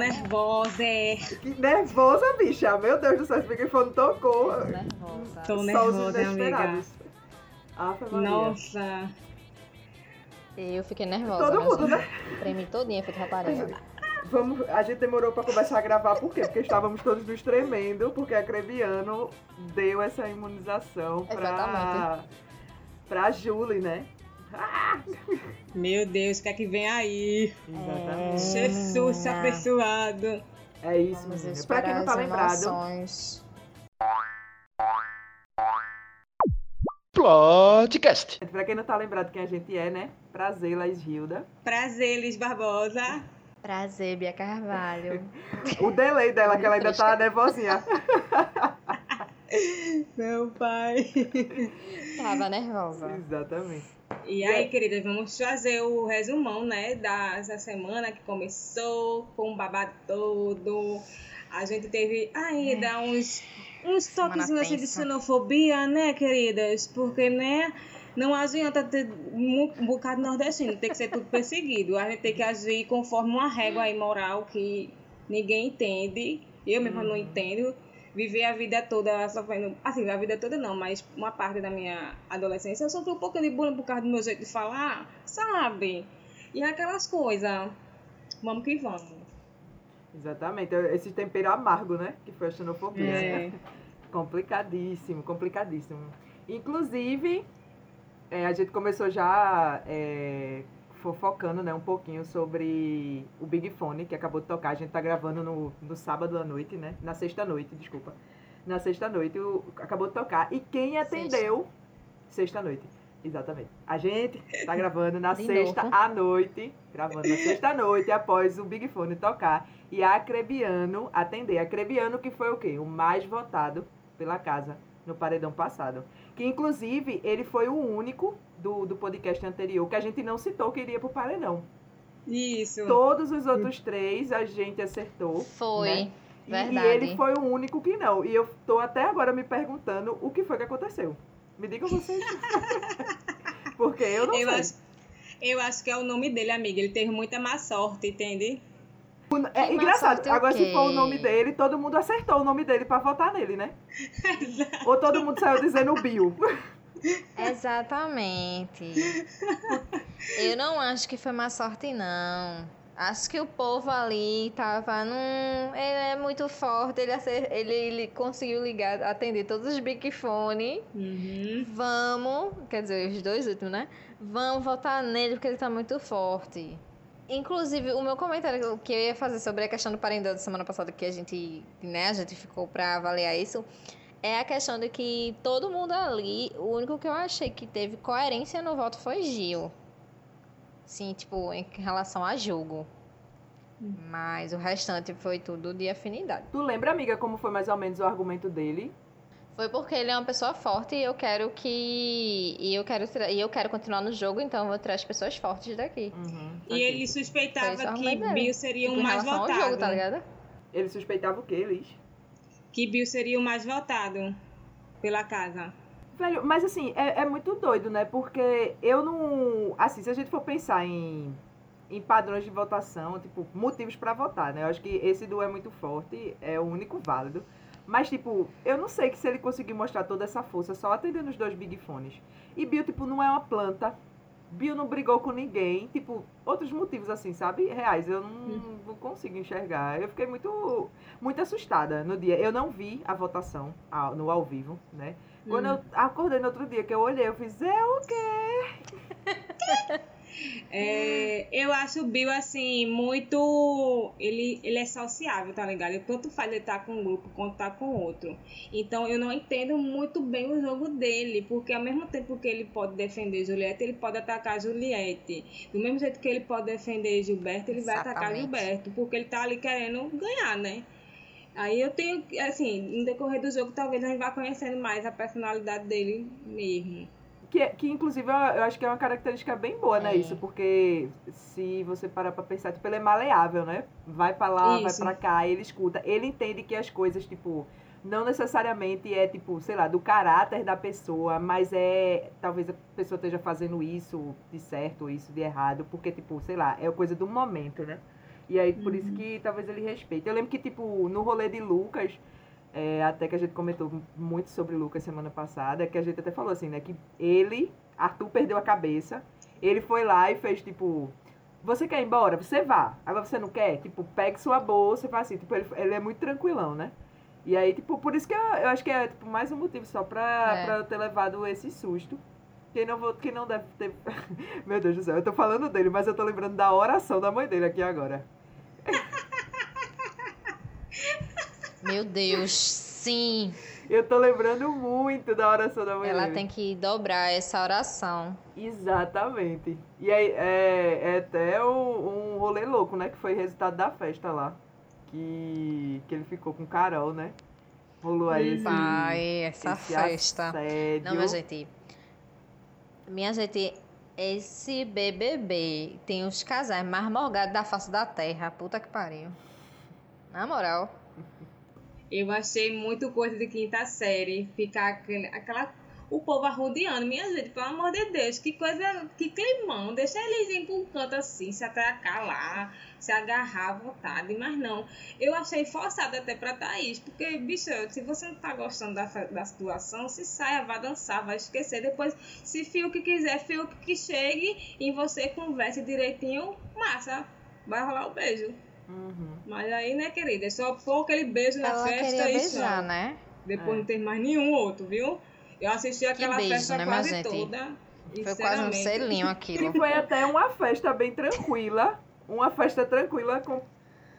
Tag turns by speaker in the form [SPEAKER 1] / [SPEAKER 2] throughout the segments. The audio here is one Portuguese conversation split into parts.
[SPEAKER 1] nervosa. é.
[SPEAKER 2] Que nervosa, bicha. Meu Deus do céu, esse microfone tocou.
[SPEAKER 3] Tô nervosa.
[SPEAKER 1] Tô nervosa, amiga. Nossa.
[SPEAKER 3] Eu fiquei nervosa.
[SPEAKER 2] Todo mundo, né?
[SPEAKER 3] Tremi todinha, feito rapariga.
[SPEAKER 2] Vamos, a gente demorou pra começar a gravar, por quê? Porque estávamos todos nos tremendo, porque a Crebiano deu essa imunização pra,
[SPEAKER 3] Exatamente.
[SPEAKER 2] pra Julie, né?
[SPEAKER 1] Meu Deus, o que é que vem aí?
[SPEAKER 2] Exatamente.
[SPEAKER 1] Jesus
[SPEAKER 3] Hum,
[SPEAKER 1] abençoado.
[SPEAKER 2] É isso,
[SPEAKER 3] Vamos
[SPEAKER 2] menina. Pra quem não tá lembrado,
[SPEAKER 3] emoções.
[SPEAKER 4] Podcast.
[SPEAKER 2] pra quem não tá lembrado quem a gente é, né? Prazer, Laís Hilda.
[SPEAKER 1] Prazer, Liz Barbosa.
[SPEAKER 3] Prazer, Bia Carvalho.
[SPEAKER 2] O delay dela, que ela ainda tá nervosinha.
[SPEAKER 1] Meu pai.
[SPEAKER 3] Tava nervosa.
[SPEAKER 2] Exatamente.
[SPEAKER 1] E aí, querida, vamos fazer o resumão, né, dessa semana que começou, com um babado todo. A gente teve ainda uns, uns
[SPEAKER 3] Semana
[SPEAKER 1] toquezinhos assim de xenofobia, né, queridas? Porque, né, não adianta ter um bocado nordestino, tem que ser tudo perseguido. A gente tem que agir conforme uma régua aí moral que ninguém entende. Eu mesma não entendo. Viver a vida toda sofrendo. Assim, a vida toda não, mas uma parte da minha adolescência eu sofri um pouco de bullying por causa do meu jeito de falar, sabe? E aquelas coisas. Vamos que vamos.
[SPEAKER 2] Exatamente. Esse tempero amargo, né? Que foi a xenofobia.
[SPEAKER 1] É.
[SPEAKER 2] Complicadíssimo, complicadíssimo. Inclusive, é, a gente começou já é, fofocando né, um pouquinho sobre o Big Fone, que acabou de tocar. A gente tá gravando no, no sábado à noite, né? Na sexta noite, desculpa. Na sexta noite, o- acabou de tocar. E quem atendeu... Sexta noite, exatamente. A gente tá gravando na
[SPEAKER 3] De
[SPEAKER 2] sexta
[SPEAKER 3] novo.
[SPEAKER 2] à noite. Gravando na sexta noite, após o Big Fone tocar. E a Acrebiano atender. Acrebiano que foi o quê? O mais votado pela casa no paredão passado. Que inclusive ele foi o único do, do podcast anterior que a gente não citou que iria pro paredão.
[SPEAKER 1] Isso.
[SPEAKER 2] Todos os outros três a gente acertou.
[SPEAKER 3] Foi.
[SPEAKER 2] né? E,
[SPEAKER 3] Verdade.
[SPEAKER 2] e ele foi o único que não. E eu tô até agora me perguntando o que foi que aconteceu. Me digam vocês. Porque eu não
[SPEAKER 1] Eu
[SPEAKER 2] sei.
[SPEAKER 1] acho, eu acho que é o nome dele, amiga. Ele teve muita má sorte, entende?
[SPEAKER 2] É
[SPEAKER 3] Que
[SPEAKER 2] engraçado. Agora, se for o nome dele, todo mundo acertou o nome dele pra votar nele, né? Ou todo mundo saiu dizendo Bill.
[SPEAKER 3] Exatamente. Eu não acho que foi má sorte, não. Acho que o povo ali tava num. Ele é muito forte, ele, acer- ele, ele conseguiu ligar, atender todos os big fone.
[SPEAKER 1] Uhum.
[SPEAKER 3] Vamos, quer dizer, os dois últimos, né? Vamos votar nele porque ele tá muito forte. Inclusive, o meu comentário que eu ia fazer sobre a questão do parendão da semana passada, que a gente, né, a gente ficou pra avaliar isso, é a questão de que todo mundo ali, o único que eu achei que teve coerência no voto foi Gil. Sim, tipo, em relação a jogo. Mas o restante foi tudo de afinidade.
[SPEAKER 2] Tu lembra, amiga, como foi mais ou menos o argumento dele?
[SPEAKER 3] Foi porque ele é uma pessoa forte e eu quero que. E eu quero, tra- e eu quero continuar no jogo, então eu vou trazer pessoas fortes daqui.
[SPEAKER 2] Uhum,
[SPEAKER 1] E ele suspeitava
[SPEAKER 3] o
[SPEAKER 1] que. Bill seria
[SPEAKER 3] Tipo,
[SPEAKER 1] o
[SPEAKER 3] em
[SPEAKER 1] mais votado.
[SPEAKER 3] jogo, tá ligado?
[SPEAKER 2] Ele suspeitava o quê, Liz?
[SPEAKER 1] Que Bill seria o mais votado pela casa.
[SPEAKER 2] Velho, mas assim, é, é muito doido, né? Porque eu não. Assim, se a gente for pensar em, em padrões de votação, tipo, motivos pra votar, né? Eu acho que esse do é muito forte, é o único válido. Mas, tipo, eu não sei que se ele conseguir mostrar toda essa força só atendendo os dois big fones. E Bill, tipo, não é uma planta. Bill não brigou com ninguém. Tipo, outros motivos assim, sabe? Reais. Eu não, não consigo enxergar. Eu fiquei muito, muito assustada no dia. Eu não vi a votação ao- no ao vivo, né? Quando
[SPEAKER 1] Hum.
[SPEAKER 2] eu acordei no outro dia que eu olhei, eu fiz, é o quê?
[SPEAKER 1] É, eu acho o Bill, assim, muito. Ele, ele é sociável, tá ligado? Tanto faz ele estar com um grupo quanto tá com outro. Então eu não entendo muito bem o jogo dele, porque ao mesmo tempo que ele pode defender Juliette, ele pode atacar Juliette. Do mesmo jeito que ele pode defender Gilberto, ele vai atacar
[SPEAKER 3] Exatamente.
[SPEAKER 1] Gilberto, porque ele tá ali querendo ganhar, né? Aí eu tenho, assim, no decorrer do jogo, talvez a gente vá conhecendo mais a personalidade dele mesmo.
[SPEAKER 2] Que, que inclusive eu, acho que é uma característica bem boa, né?
[SPEAKER 3] É.
[SPEAKER 2] Isso, porque se você parar pra pensar, tipo, ele é maleável, né? Vai pra lá,
[SPEAKER 1] Isso.
[SPEAKER 2] vai pra cá, ele escuta. Ele entende que as coisas, tipo, não necessariamente é, tipo, sei lá, do caráter da pessoa, mas é. Talvez a pessoa esteja fazendo isso de certo ou isso de errado, porque, tipo, sei lá, é coisa do momento, né? E aí, por isso que talvez ele respeite. Eu lembro que, tipo, no rolê de Lucas, é, até que a gente comentou muito sobre Lucas semana passada, que a gente até falou assim, né? Que ele, Arthur, perdeu a cabeça. Ele foi lá e fez, tipo, você quer ir embora? Você vá. Agora você não quer? Tipo, pegue sua bolsa e faz assim. Tipo, ele, ele é muito tranquilão, né? E aí, tipo, por isso que eu, eu acho que é tipo, mais um motivo só pra,
[SPEAKER 3] É.
[SPEAKER 2] pra eu ter levado esse susto. Quem não, vou, quem não deve ter. Meu Deus do céu, eu tô falando dele, mas eu tô lembrando da oração da mãe dele aqui agora.
[SPEAKER 3] Meu Deus, sim.
[SPEAKER 2] Eu tô lembrando muito da oração da mãe
[SPEAKER 3] Ela tem que dobrar essa oração.
[SPEAKER 2] Exatamente. E aí é, é até um, um rolê louco, né? Que foi resultado da festa lá. Que, que ele ficou com Carol, né? Rolou aí esse,
[SPEAKER 3] Pai, essa
[SPEAKER 2] esse
[SPEAKER 3] festa.
[SPEAKER 2] assédio.
[SPEAKER 3] Não, minha gente. Minha gente, esse BBB tem os casais mais morgados da face da terra. Puta que pariu. Na moral.
[SPEAKER 1] Eu achei muito coisa de quinta série. Ficar aquela. O povo arrodeando. Minha gente, pelo amor de Deus, que coisa. Que climão. Deixa eles ir pra um canto assim, se atracar lá, se agarrar à vontade. Mas não. Eu achei forçado até pra Thaís. Porque, bicho, se você não tá gostando da, da situação, se saia, vá dançar, vai esquecer. Depois, se fio que quiser, fio que chegue e você converse direitinho, massa. Vai rolar o beijo.
[SPEAKER 2] Uhum.
[SPEAKER 1] Mas aí, né, querida? É só pôr aquele beijo na
[SPEAKER 3] Ela
[SPEAKER 1] festa e
[SPEAKER 3] beijar,
[SPEAKER 1] só.
[SPEAKER 3] né?
[SPEAKER 1] Depois
[SPEAKER 2] É.
[SPEAKER 1] não tem mais nenhum outro, viu? Eu assisti aquela
[SPEAKER 3] beijo,
[SPEAKER 1] festa
[SPEAKER 3] né,
[SPEAKER 1] quase
[SPEAKER 3] gente?
[SPEAKER 1] toda.
[SPEAKER 3] Foi quase um selinho
[SPEAKER 2] E
[SPEAKER 3] aquilo.
[SPEAKER 2] foi até uma festa bem tranquila. Uma festa tranquila com.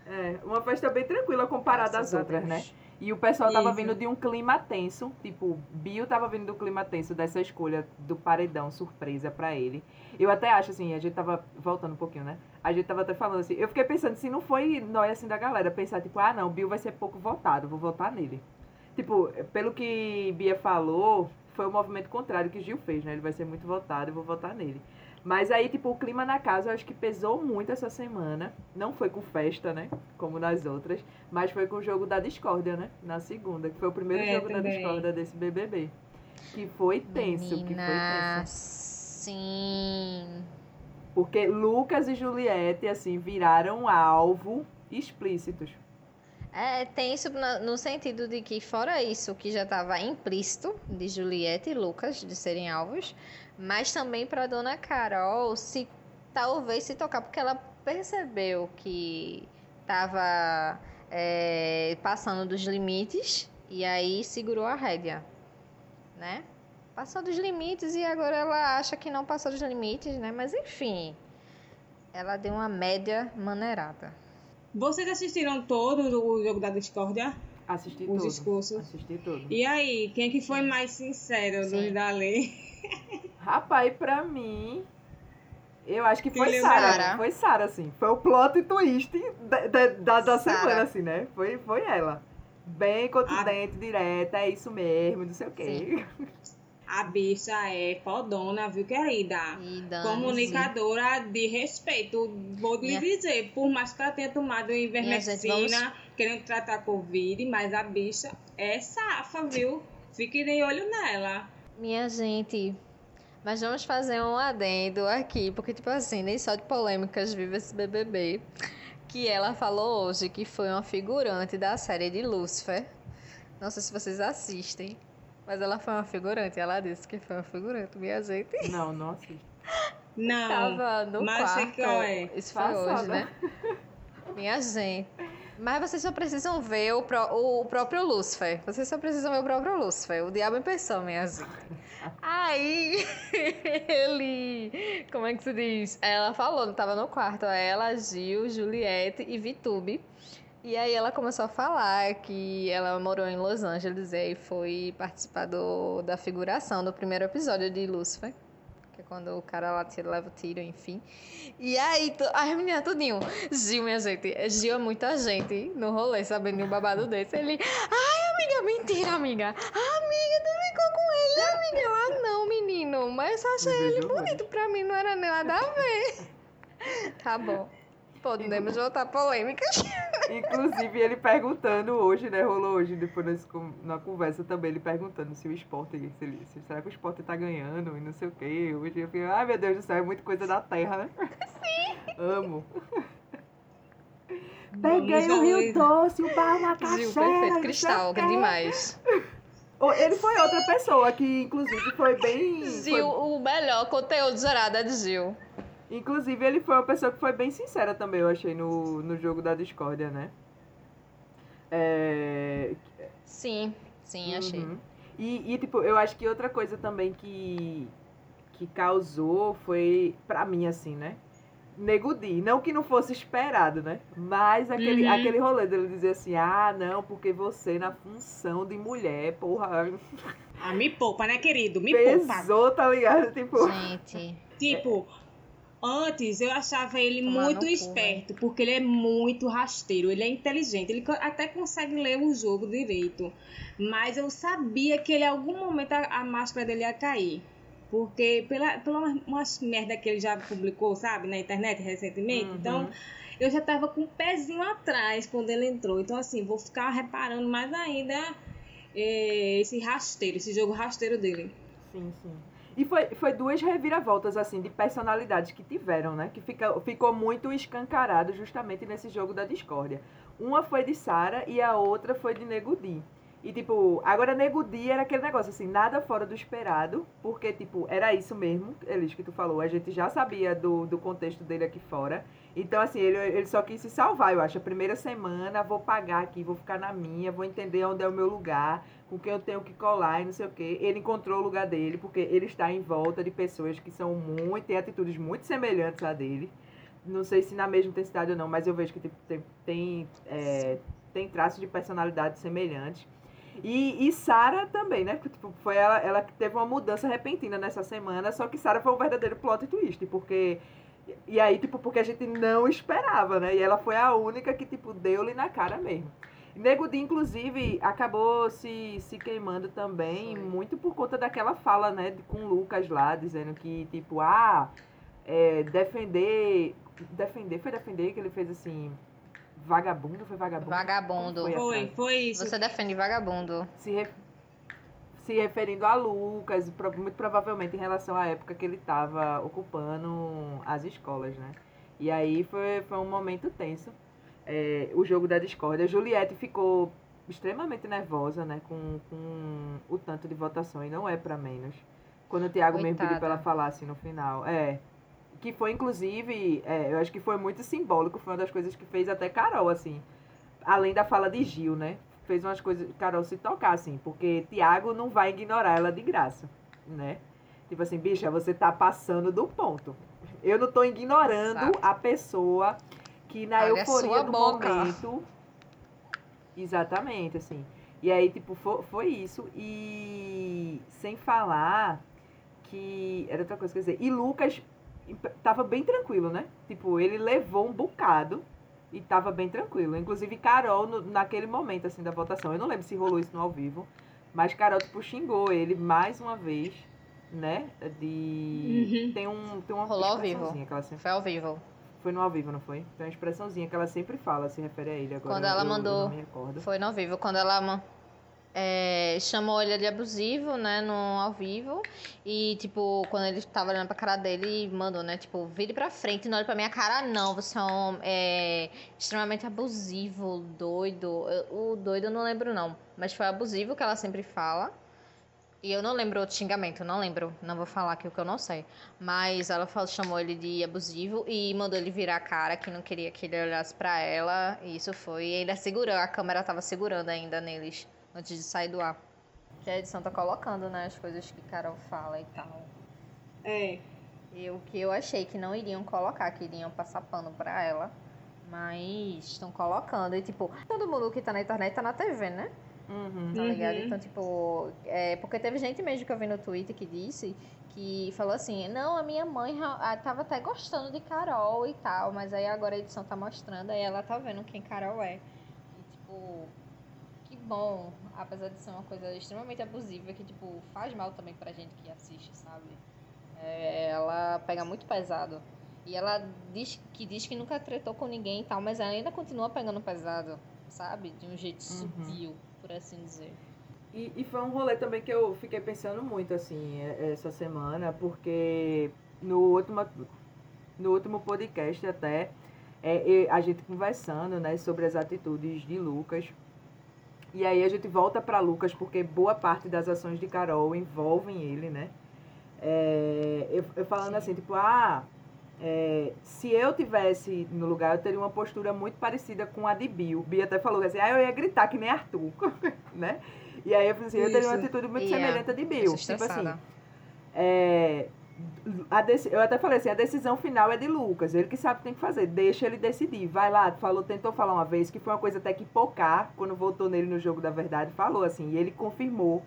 [SPEAKER 2] É, uma festa bem tranquila comparada
[SPEAKER 3] Graças
[SPEAKER 2] às outras,
[SPEAKER 3] Deus.
[SPEAKER 2] né? E o pessoal tava
[SPEAKER 1] Isso.
[SPEAKER 2] vindo de um clima tenso, tipo, Bill tava vindo do clima tenso dessa escolha do paredão surpresa pra ele. Eu até acho assim, a gente tava voltando um pouquinho, né? A gente tava até falando assim, eu fiquei pensando se não foi nós assim da galera pensar tipo, ah, não, Bill vai ser pouco votado, vou votar nele. Tipo, pelo que Bia falou, foi o movimento contrário que Gil fez, né? Ele vai ser muito votado, eu vou votar nele. Mas aí, tipo, o clima na casa eu acho que pesou muito essa semana. Não foi com festa, né? Como nas outras. Mas foi com o jogo da discórdia, né? Na segunda, que foi o primeiro
[SPEAKER 1] É,
[SPEAKER 2] jogo da
[SPEAKER 1] também.
[SPEAKER 2] discórdia desse BBB. Que foi tenso, que foi
[SPEAKER 3] Menina,
[SPEAKER 2] tenso.
[SPEAKER 3] sim.
[SPEAKER 2] Porque Lucas e Juliette, assim, viraram alvo explícitos.
[SPEAKER 3] É tenso no sentido de que, fora isso que já estava implícito de Juliette e Lucas de serem alvos, mas também para dona Carol se talvez se tocar, porque ela percebeu que estava passando dos limites e aí segurou a rédea, né? Passou dos limites e agora ela acha que não passou dos limites, né? Mas enfim, ela deu uma média maneirada.
[SPEAKER 1] Vocês assistiram todo o jogo da discórdia?
[SPEAKER 2] Assisti
[SPEAKER 1] Os
[SPEAKER 2] tudo.
[SPEAKER 1] discursos.
[SPEAKER 2] Assisti tudo.
[SPEAKER 1] E aí, quem que foi mais sincero
[SPEAKER 3] Sim.
[SPEAKER 1] da lei?
[SPEAKER 2] Rapaz, pra mim, eu acho que foi Sara.
[SPEAKER 3] Sara.
[SPEAKER 2] Foi Sara, assim. Foi o plot twist da, da, da, semana, assim, né? Foi, foi ela. Bem contundente, direta, é isso mesmo, não sei o quê.
[SPEAKER 1] A bicha é fodona, viu, querida?
[SPEAKER 3] E dane-se.
[SPEAKER 1] Comunicadora de respeito. Vou lhe
[SPEAKER 3] Minha-
[SPEAKER 1] dizer, por mais que ela tenha tomado ivermectina,
[SPEAKER 3] Minha gente,
[SPEAKER 1] querendo tratar Covid, mas a bicha é safa, viu? Fique de olho nela.
[SPEAKER 3] Minha gente, mas vamos fazer um adendo aqui, porque, tipo assim, nem só de polêmicas vive esse BBB. Que ela falou hoje que foi uma figurante da série de Lucifer. Não sei se vocês assistem, mas ela foi uma figurante. Ela disse que foi uma figurante, minha gente.
[SPEAKER 2] Não, não assisto.
[SPEAKER 1] Não.
[SPEAKER 3] Tava no
[SPEAKER 1] mas sei
[SPEAKER 3] quarto.
[SPEAKER 1] é.
[SPEAKER 3] Isso foi
[SPEAKER 2] Passada.
[SPEAKER 3] hoje, né? Minha gente. Mas vocês só precisam ver o, pró- o próprio Lúcifer. Vocês só precisam ver o próprio Lúcifer. O diabo em pessoa, minha gente. Aí, ele... Como é que se diz? Ela falou, tava no quarto. Ela, Gil, Juliette e Vitube. E aí ela começou a falar que ela morou em Los Angeles e foi participar do, da figuração do primeiro episódio de Lúcifer. Quando o cara lá tira, leva o tiro, enfim. E aí, tu, ai, menina, tudinho. Gil, minha gente. Gil é muita gente no rolê, sabendo de um babado desse. Ele, ai, amiga, mentira, amiga. Amiga, tu ficou com ele, amiga. Ela, não, menino. Mas eu achei ele bonito. Pra mim não era nada a ver. Tá bom. Podemos voltar polêmicas.
[SPEAKER 2] Inclusive, ele perguntando hoje, né? Rolou hoje, depois na conversa também, ele perguntando se o esporte, se ele- se- será que o esporte tá ganhando e não sei o quê. Hoje eu fiquei, ai meu Deus do céu, é muita coisa da terra, né? Sim. Amo. Peguei o Rio Doce, o bar na
[SPEAKER 3] Gil, perfeito. Cristal, que é demais.
[SPEAKER 2] Ele foi outra pessoa que, inclusive, foi bem.
[SPEAKER 3] Gil, o melhor conteúdo gerado é de Gil.
[SPEAKER 2] Inclusive, ele foi uma pessoa que foi bem sincera também, eu achei, no, no jogo da discórdia, né? É,
[SPEAKER 3] Sim, sim, achei.
[SPEAKER 2] Uhum. E, e, tipo, eu acho que outra coisa também que, que causou foi, pra mim, assim, né? Nego Di. Não que não fosse esperado, né? Mas aquele,
[SPEAKER 1] Uhum.
[SPEAKER 2] aquele rolê dele dizer assim, ah, não, porque você na função de mulher, porra,
[SPEAKER 1] Ah, me poupa, né, querido? Me poupa.
[SPEAKER 2] pesou, tá ligado? Tipo,
[SPEAKER 3] Gente,
[SPEAKER 1] Tipo, antes eu achava ele
[SPEAKER 3] Tomar
[SPEAKER 1] muito
[SPEAKER 3] cu,
[SPEAKER 1] esperto, porque ele é muito rasteiro, ele é inteligente, ele até consegue ler o jogo direito. Mas eu sabia que ele, em algum momento a, a máscara dele ia cair. Porque pela, pela uma- umas merda que ele já publicou, sabe, na internet recentemente.
[SPEAKER 2] Uhum.
[SPEAKER 1] Então, eu já tava com o pezinho atrás quando ele entrou. Então, assim, vou ficar reparando mais ainda eh, esse rasteiro, esse jogo rasteiro dele.
[SPEAKER 2] Sim, sim. E foi, foi duas reviravoltas, assim, de personalidades que tiveram, né? Que fica, ficou muito escancarado justamente nesse jogo da discórdia. Uma foi de Sara e a outra foi de Nego Di. E, tipo, agora Nego Di era aquele negócio, assim, nada fora do esperado, porque, tipo, era isso mesmo, Elis, que tu falou. A gente já sabia do, do contexto dele aqui fora. Então, assim, ele, ele só quis se salvar, eu acho. A primeira semana, vou pagar aqui, vou ficar na minha, vou entender onde é o meu lugar, com quem eu tenho que colar e não sei o quê. Ele encontrou o lugar dele, porque ele está em volta de pessoas que são muito, têm atitudes muito semelhantes a dele. Não sei se na mesma intensidade ou não, mas eu vejo que tem, tem, é, tem traços de personalidade semelhantes. E, e Sara também, né? Tipo, foi ela, ela que teve uma mudança repentina nessa semana, só que Sara foi um verdadeiro plot twist, porque. E aí, tipo, porque a gente não esperava, né? E ela foi a única que, tipo, deu-lhe na cara mesmo. Nego Di, inclusive, acabou se, se queimando também,
[SPEAKER 3] Foi.
[SPEAKER 2] muito por conta daquela fala, né, com o Lucas lá, dizendo que, tipo, ah, é, defender. Defender, foi defender que ele fez assim. Vagabundo, foi vagabundo?
[SPEAKER 3] Vagabundo.
[SPEAKER 1] Foi,
[SPEAKER 2] frase?
[SPEAKER 1] foi isso.
[SPEAKER 3] você defende vagabundo.
[SPEAKER 2] se, re- se referindo a Lucas, muito provavelmente em relação à época que ele estava ocupando as escolas, né? E aí foi, foi um momento tenso. É, o jogo da discórdia. Juliette ficou extremamente nervosa, né? Com, com o tanto de votação, e não é para menos. Quando o Thiago mesmo pediu pra ela falar assim no final. É. Que foi, inclusive, é, eu acho que foi muito simbólico, foi uma das coisas que fez até Carol, assim. Além da fala de Gil, né? Fez umas coisas, Carol se tocar, assim, porque Tiago não vai ignorar ela de graça, né? Tipo assim, bicha, você tá passando do ponto. Eu não tô ignorando a pessoa que na
[SPEAKER 3] Olha a
[SPEAKER 2] euforia do
[SPEAKER 3] boca.
[SPEAKER 2] momento. Exatamente, assim. E aí, tipo, foi, foi isso. E sem falar que. Era outra coisa que eu ia dizer. E Lucas tava bem tranquilo, né? Tipo, ele levou um bocado e tava bem tranquilo. Inclusive, Carol, no- naquele momento, assim, da votação, eu não lembro se rolou isso no ao vivo, mas Carol, tipo, xingou ele mais uma vez, né? De...
[SPEAKER 1] Uhum.
[SPEAKER 2] Tem, um, tem uma
[SPEAKER 3] Rolou ao vivo.
[SPEAKER 2] expressãozinha que ela sempre...
[SPEAKER 3] Foi ao vivo.
[SPEAKER 2] Foi no ao vivo, não foi? Tem uma expressãozinha que ela sempre fala, se refere a ele agora.
[SPEAKER 3] Quando ela
[SPEAKER 2] eu- eu
[SPEAKER 3] mandou-
[SPEAKER 2] não me recordo.
[SPEAKER 3] Foi no ao vivo. Quando ela é, chamou ele de abusivo, né, no ao vivo. E, tipo, quando ele tava olhando pra cara dele, mandou, né, tipo, vire pra frente, não olhe pra minha cara, não. Você é um é, extremamente abusivo, doido. Eu- O doido eu não lembro, não. Mas foi abusivo que ela sempre fala. E eu não lembro outro xingamento, não lembro. Não vou falar aqui o que eu não sei. Mas ela falou, chamou ele de abusivo e mandou ele virar a cara, que não queria que ele olhasse pra ela. E isso foi. E ainda segurou, a câmera tava segurando ainda neles antes de sair do ar. Que a edição tá colocando, né, as coisas que Carol fala e tal.
[SPEAKER 1] É.
[SPEAKER 3] E o que eu achei que não iriam colocar, que iriam passar pano pra ela. Mas estão colocando. E tipo, todo mundo que tá na internet tá na TV, né?
[SPEAKER 2] Uhum.
[SPEAKER 3] Tá ligado?
[SPEAKER 1] Uhum.
[SPEAKER 3] Então, tipo, é, porque teve gente mesmo que eu vi no Twitter que disse que falou assim, não, a minha mãe tava até gostando de Carol e tal, mas aí agora a edição tá mostrando, aí ela tá vendo quem Carol é. E, tipo, que bom, apesar de ser uma coisa extremamente abusiva, que, tipo, faz mal também pra gente que assiste, sabe? É, ela pega muito pesado. E ela diz que diz que nunca tretou com ninguém e tal, mas ela ainda continua pegando pesado, sabe? De um jeito
[SPEAKER 2] Uhum.
[SPEAKER 3] sutil, por assim dizer.
[SPEAKER 2] E, e foi um rolê também que eu fiquei pensando muito, assim, essa semana, porque no último, no último podcast até, é, a gente conversando, né, sobre as atitudes de Lucas. E aí a gente volta para Lucas porque boa parte das ações de Carol envolvem ele, né? É, eu, eu, falando assim, tipo, ah, é, se eu tivesse no lugar, eu teria uma postura muito parecida com a de Bill. Bia até falou assim, ah, eu ia gritar que nem Arthur, né? E aí eu falei assim, eu teria uma atitude muito yeah. semelhante a de Bill. Tipo assim, é, eu até falei assim, a decisão final é de Lucas, ele que sabe o que tem que fazer, deixa ele decidir. Vai lá, falou, tentou falar uma vez que foi uma coisa até que Pocá, quando voltou nele no jogo da verdade, falou assim, e ele confirmou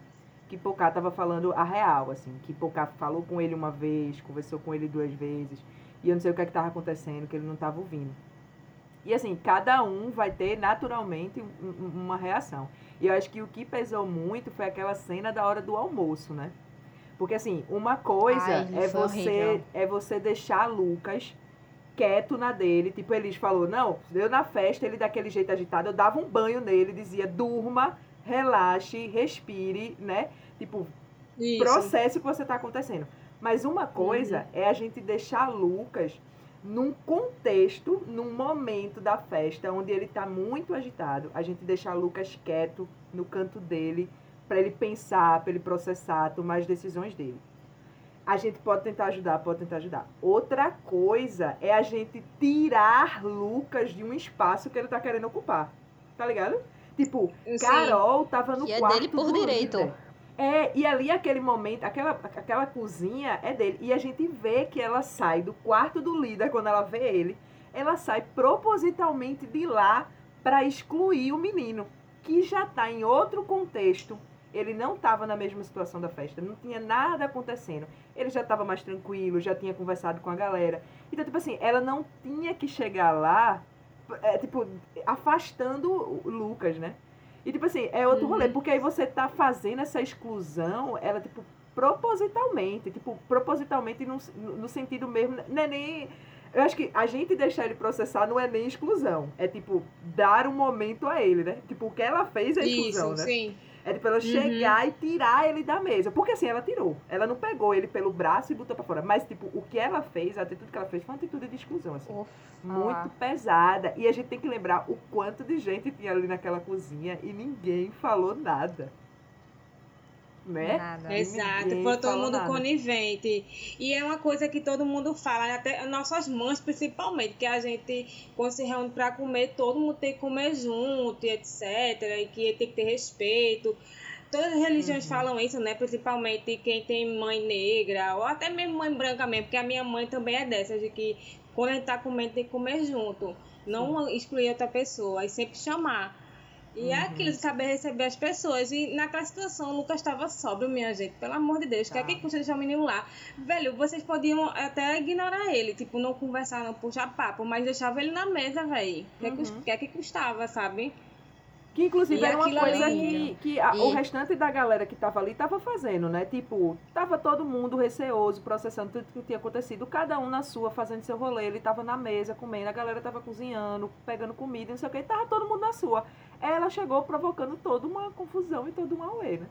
[SPEAKER 2] que Pocá estava falando a real, assim, que Pocá falou com ele uma vez, conversou com ele duas vezes, e eu não sei o que é estava acontecendo, que ele não estava ouvindo. E assim, cada um vai ter naturalmente uma reação. E eu acho que o que pesou muito foi aquela cena da hora do almoço, né? Porque assim, uma coisa Ai, é você é você deixar Lucas quieto na dele. Tipo, Elis falou, não, eu na festa, ele daquele jeito agitado, eu dava um banho nele, dizia, durma, relaxe, respire, né? Tipo, Isso. processe o que você está acontecendo. Mas uma coisa uhum. é a gente deixar Lucas num contexto, num momento da festa onde ele está muito agitado, a gente deixar Lucas quieto no canto dele, para ele pensar, para ele processar, tomar as decisões dele. A gente pode tentar ajudar, pode tentar ajudar. Outra coisa é a gente tirar Lucas de um espaço que ele tá querendo ocupar. Tá ligado? Tipo, Sim. Carol tava no
[SPEAKER 3] que
[SPEAKER 2] quarto.
[SPEAKER 3] É dele por direito. Líder.
[SPEAKER 2] É, e ali aquele momento, aquela, aquela cozinha é dele. E a gente vê que ela sai do quarto do líder quando ela vê ele. Ela sai propositalmente de lá para excluir o menino, que já tá em outro contexto, ele não estava na mesma situação da festa, não tinha nada acontecendo. Ele já estava mais tranquilo, já tinha conversado com a galera. Então, tipo assim, ela não tinha que chegar lá, é, tipo, afastando o Lucas, né? E, tipo assim, é outro uhum. rolê, porque aí você tá fazendo essa exclusão, ela, tipo, propositalmente, tipo, propositalmente no, no sentido mesmo, não é nem... Eu acho que a gente deixar ele processar não é nem exclusão. É, tipo, dar um momento a ele, né? Tipo, o que ela fez é exclusão, Isso, né? sim. É tipo ela uhum. chegar e tirar ele da mesa. Porque assim, ela tirou. Ela não pegou ele pelo braço e botou pra fora. Mas, tipo, o que ela fez, a atitude que ela fez, foi uma atitude de exclusão, assim. Ufa. Muito pesada. E a gente tem que lembrar o quanto de gente tinha ali naquela cozinha e ninguém falou nada né?
[SPEAKER 1] Nada. Exato, foi todo mundo nada. conivente. E é uma coisa que todo mundo fala, até nossas mães principalmente, que a gente, quando se reúne para comer, todo mundo tem que comer junto, e etc. E que tem que ter respeito. Todas as religiões uhum. falam isso, né? Principalmente quem tem mãe negra, ou até mesmo mãe branca mesmo, porque a minha mãe também é dessas, de que quando a gente tá comendo, tem que comer junto. Não Sim. excluir outra pessoa, e sempre chamar. E é uhum. é aquilo de saber receber as pessoas. E naquela situação, o Lucas estava sóbrio, minha gente. Pelo amor de Deus, tá. que é que custa deixar o menino lá? Velho, vocês podiam até ignorar ele, tipo, não conversar, não puxar papo, mas deixava ele na mesa, velho. O uhum. que, é que custava, sabe?
[SPEAKER 2] Que inclusive e era uma coisa ali, que, que a, e... o restante da galera que tava ali tava fazendo, né? Tipo, tava todo mundo receoso, processando tudo que tinha acontecido, cada um na sua, fazendo seu rolê. Ele tava na mesa comendo, a galera tava cozinhando, pegando comida, não sei o que, tava todo mundo na sua. Ela chegou provocando toda uma confusão e todo um auê, né?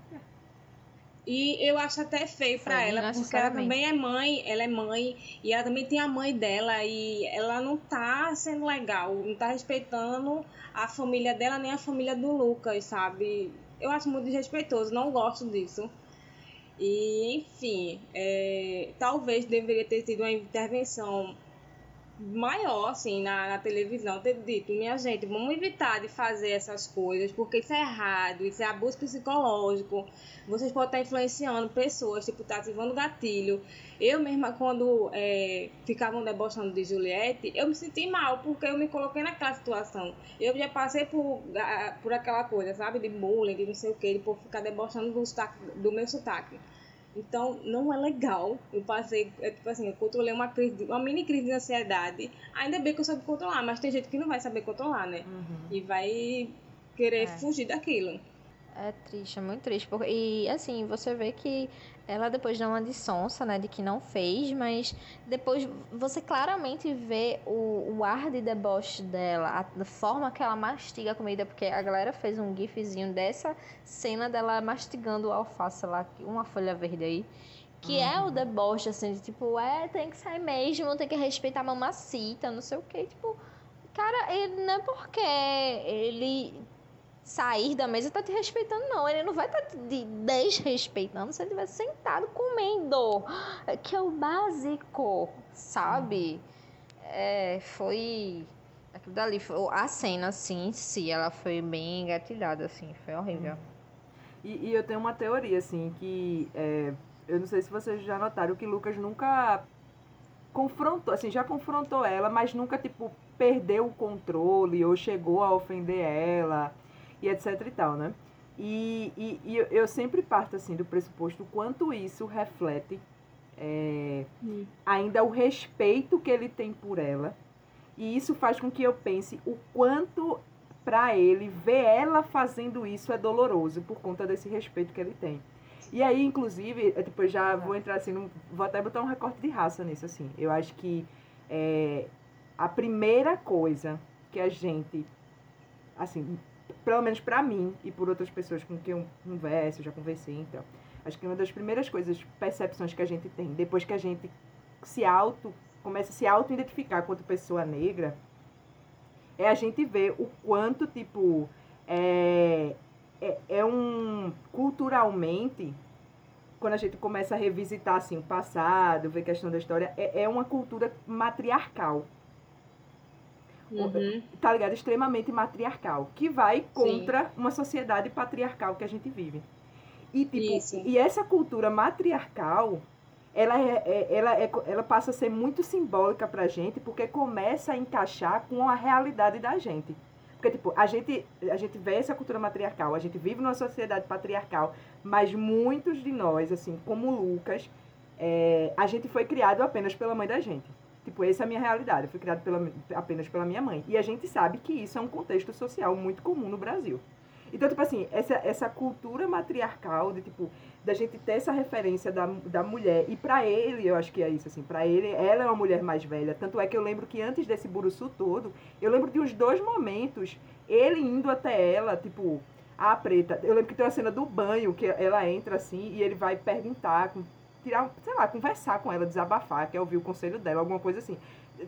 [SPEAKER 1] E eu acho até feio para ela, porque ela também é mãe, ela é mãe, e ela também tem a mãe dela, e ela não tá sendo legal, não tá respeitando a família dela nem a família do Lucas, sabe? Eu acho muito desrespeitoso, não gosto disso. E, enfim, é, talvez deveria ter tido uma intervenção maior, assim, na, na, televisão, ter dito, minha gente, vamos evitar de fazer essas coisas, porque isso é errado, isso é abuso psicológico, vocês podem estar influenciando pessoas, tipo, tá ativando gatilho. Eu mesma, quando é, ficavam debochando de Juliette, eu me senti mal, porque eu me coloquei naquela situação. Eu já passei por, por aquela coisa, sabe, de bullying, de não sei o que, de por ficar debochando do, sotaque, do meu sotaque. Então, não é legal. Eu passei, é, tipo assim, eu controlei uma crise, uma mini crise de ansiedade. Ainda bem que eu soube controlar, mas tem gente que não vai saber controlar, né? Uhum. E vai querer é. fugir daquilo.
[SPEAKER 3] É triste, é muito triste. Porque, e assim, você vê que ela depois dá uma de sonsa, né, de que não fez, mas depois você claramente vê o, o ar de deboche dela, a forma que ela mastiga a comida, porque a galera fez um gifzinho dessa cena dela mastigando o alface lá, uma folha verde aí, que uhum. é o uhum. deboche, assim, de tipo, é, tem que sair mesmo, tem que respeitar a mamacita, não sei o que, tipo, Cara, ele não é porque ele sair da mesa tá te respeitando, não. Ele não vai estar tá te desrespeitando se ele estiver sentado comendo. Que é o básico, sabe? É, foi. Aquilo dali, a cena, assim, em si, ela foi bem engatilhada, assim, foi horrível.
[SPEAKER 2] E, e eu tenho uma teoria, assim, que é, eu não sei se vocês já notaram que Lucas nunca confrontou, assim, já confrontou ela, mas nunca, tipo, perdeu o controle ou chegou a ofender ela e etc e tal, né? E, e, e eu sempre parto, assim, do pressuposto quanto isso reflete é, ainda o respeito que ele tem por ela. E isso faz com que eu pense o quanto para ele ver ela fazendo isso é doloroso por conta desse respeito que ele tem. E aí, inclusive, depois já vou entrar assim, no, vou até botar um recorte de raça nisso, assim. Eu acho que é, a primeira coisa que a gente, assim, pelo menos para mim e por outras pessoas com quem eu converso, eu já conversei, então, acho que uma das primeiras coisas, percepções que a gente tem, depois que a gente se auto, começa a se auto-identificar quanto pessoa negra, é a gente ver o quanto, tipo, é, é, é um culturalmente quando a gente começa a revisitar assim o passado, ver questão da história, é, é uma cultura matriarcal. Uhum. Tá ligado? Extremamente matriarcal, que vai contra Sim. uma sociedade patriarcal que a gente vive. E, tipo, e essa cultura matriarcal, ela, é, é, ela, é, ela passa a ser muito simbólica pra gente, porque começa a encaixar com a realidade da gente. Porque, tipo, a gente, a gente vê essa cultura matriarcal, a gente vive numa sociedade patriarcal, mas muitos de nós, assim, como Lucas, é, a gente foi criado apenas pela mãe da gente. Tipo, essa é a minha realidade. Eu fui criado pela, apenas pela minha mãe. E a gente sabe que isso é um contexto social muito comum no Brasil. Então, tipo assim, essa, essa cultura matriarcal de, tipo, da gente ter essa referência da, da mulher. E para ele, eu acho que é isso, assim, para ele, ela é uma mulher mais velha. Tanto é que eu lembro que antes desse buruçu todo, eu lembro de uns dois momentos, ele indo até ela, tipo, a preta. Eu lembro que tem uma cena do banho, que ela entra assim, e ele vai perguntar, tirar, sei lá, conversar com ela, desabafar, quer ouvir o conselho dela, alguma coisa assim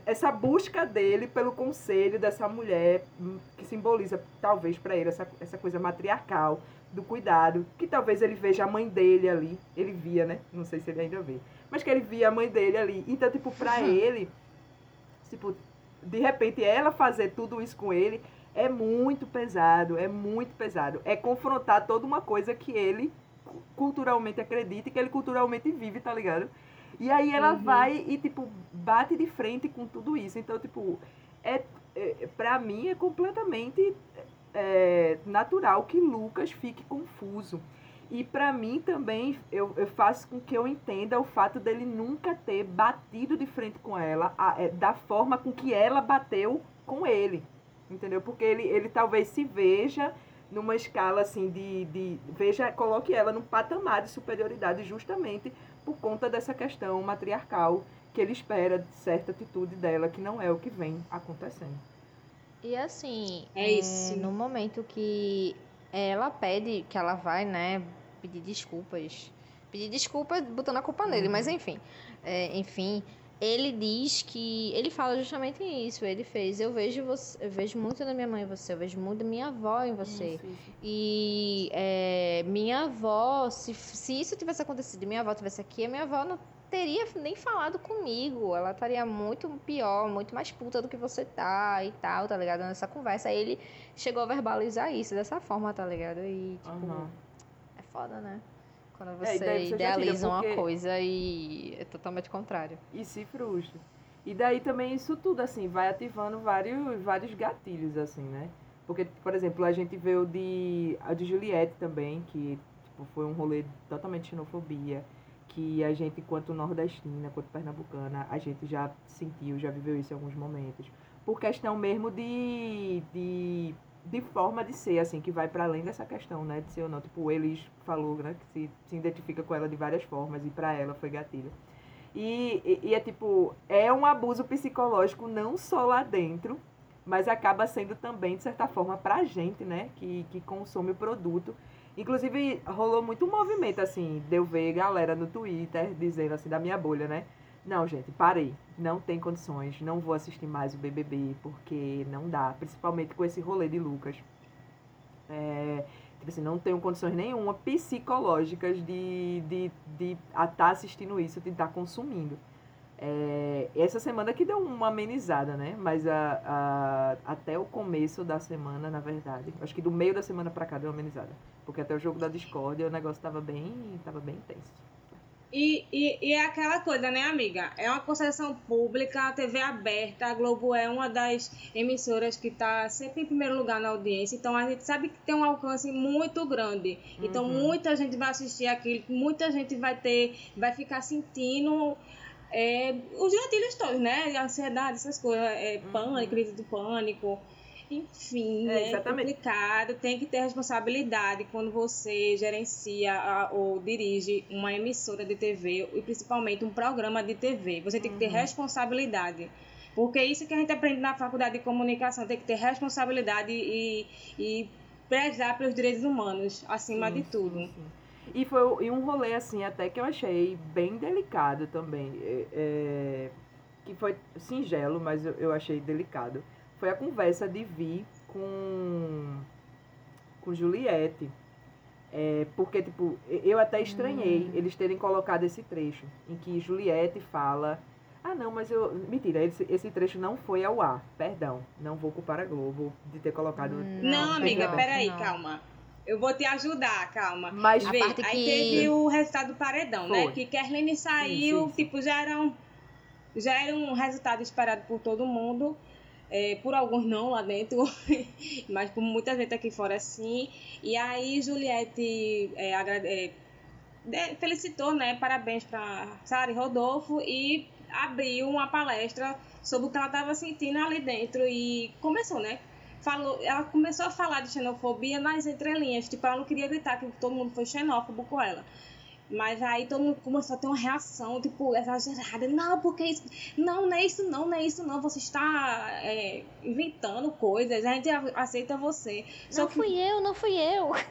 [SPEAKER 2] essa busca dele pelo conselho dessa mulher hum, que simboliza talvez para ele essa, essa coisa matriarcal do cuidado, que talvez ele veja a mãe dele ali, ele via, né? Não sei se ele ainda vê, mas que ele via a mãe dele ali. Então, tipo, para uhum. ele, tipo, de repente ela fazer tudo isso com ele é muito pesado, é muito pesado. É confrontar toda uma coisa que ele culturalmente acredita e que ele culturalmente vive, tá ligado? E aí ela uhum. vai e, tipo, bate de frente com tudo isso. Então, tipo, é, é pra mim é completamente é, natural que Lucas fique confuso. E para mim também, eu, eu faço com que eu entenda o fato dele nunca ter batido de frente com ela a, é, da forma com que ela bateu com ele. Entendeu? Porque ele, ele talvez se veja numa escala assim de, de. Veja, coloque ela num patamar de superioridade justamente por conta dessa questão matriarcal que ele espera de certa atitude dela, que não é o que vem acontecendo.
[SPEAKER 3] E assim, é isso. É, no momento que ela pede, que ela vai, né, pedir desculpas. Pedir desculpas botando a culpa uhum. nele, mas enfim. É, enfim, ele diz que. Ele fala justamente isso. Ele fez. Eu vejo você, eu vejo muito da minha mãe em você, eu vejo muito da minha avó em você. Isso, isso. E é, minha avó, se, se isso tivesse acontecido, minha avó tivesse aqui, a minha avó não teria nem falado comigo. Ela estaria muito pior, muito mais puta do que você tá e tal, tá ligado? Nessa conversa. Aí ele chegou a verbalizar isso dessa forma, tá ligado? E, tipo, uhum. é foda, né? Quando é, você é, idealiza uma coisa e é totalmente contrário.
[SPEAKER 2] E se frustra. E daí também isso tudo, assim, vai ativando vários, vários gatilhos, assim, né? Porque, por exemplo, a gente vê o de, a de Juliette também, que tipo, foi um rolê totalmente xenofobia, que a gente, enquanto nordestina, enquanto pernambucana, a gente já sentiu, já viveu isso em alguns momentos. Por questão mesmo de, de de forma de ser, assim, que vai para além dessa questão, né, de ser ou não. Tipo, eles falou, né, que se, se identifica com ela de várias formas e para ela foi gatilho. E, e, e, é tipo, é um abuso psicológico não só lá dentro, mas acaba sendo também, de certa forma, pra gente, né, que, que consome o produto. Inclusive, rolou muito movimento, assim, de eu ver galera no Twitter dizendo, assim, da minha bolha, né, Não, gente, parei. Não tem condições. Não vou assistir mais o BBB, porque não dá. Principalmente com esse rolê de Lucas. É, tipo assim, não tenho condições nenhuma psicológicas de estar de, de, de tá assistindo isso, de estar tá consumindo. É, essa semana que deu uma amenizada, né? Mas a, a, até o começo da semana, na verdade. Acho que do meio da semana pra cá deu uma amenizada. Porque até o jogo da Discord o negócio tava bem, tava bem tenso.
[SPEAKER 1] E, e, e, é aquela coisa, né, amiga? É uma concessão pública, a TV aberta, a Globo é uma das emissoras que está sempre em primeiro lugar na audiência, então a gente sabe que tem um alcance muito grande. Então uhum. muita gente vai assistir aquilo, muita gente vai ter, vai ficar sentindo é, os gatilhos todos, né? Ansiedade, essas coisas, é, uhum. pânico, crise do pânico. Enfim, é, é complicado, tem que ter responsabilidade quando você gerencia a, ou dirige uma emissora de TV e principalmente um programa de TV. Você tem que ter uhum. responsabilidade. Porque é isso que a gente aprende na faculdade de comunicação, tem que ter responsabilidade e, e prezar pelos direitos humanos, acima sim, de tudo. Sim, sim.
[SPEAKER 2] E foi e um rolê, assim, até que eu achei bem delicado também. É, é, que foi singelo, mas eu, eu achei delicado foi a conversa de Vi com, com Juliette. É, porque, tipo, eu até estranhei hum. eles terem colocado esse trecho em que Juliette fala. Ah, não, mas eu. Mentira, esse, esse trecho não foi ao ar. Perdão. Não vou culpar a Globo de ter colocado.
[SPEAKER 1] Hum, não, não amiga, não, peraí, não. calma. Eu vou te ajudar, calma.
[SPEAKER 2] Mas
[SPEAKER 1] Vê, aí que... teve o resultado do paredão, né? foi. né? Que Kerline saiu, sim, sim, sim. tipo, já era, um, já era um resultado esperado por todo mundo. É, por alguns não lá dentro, mas por muita gente aqui fora sim. E aí Juliette é, agrade... é, felicitou, né? Parabéns para Sara e Rodolfo e abriu uma palestra sobre o que ela estava sentindo ali dentro e começou, né? Falou, ela começou a falar de xenofobia nas entrelinhas, tipo, ela não queria gritar que todo mundo foi xenófobo com ela. Mas aí todo mundo começou a ter uma reação, tipo, exagerada. Não, porque isso. Não, não é isso não, não é isso não. Você está é, inventando coisas, a gente aceita você.
[SPEAKER 3] Só não que... fui eu, não fui eu.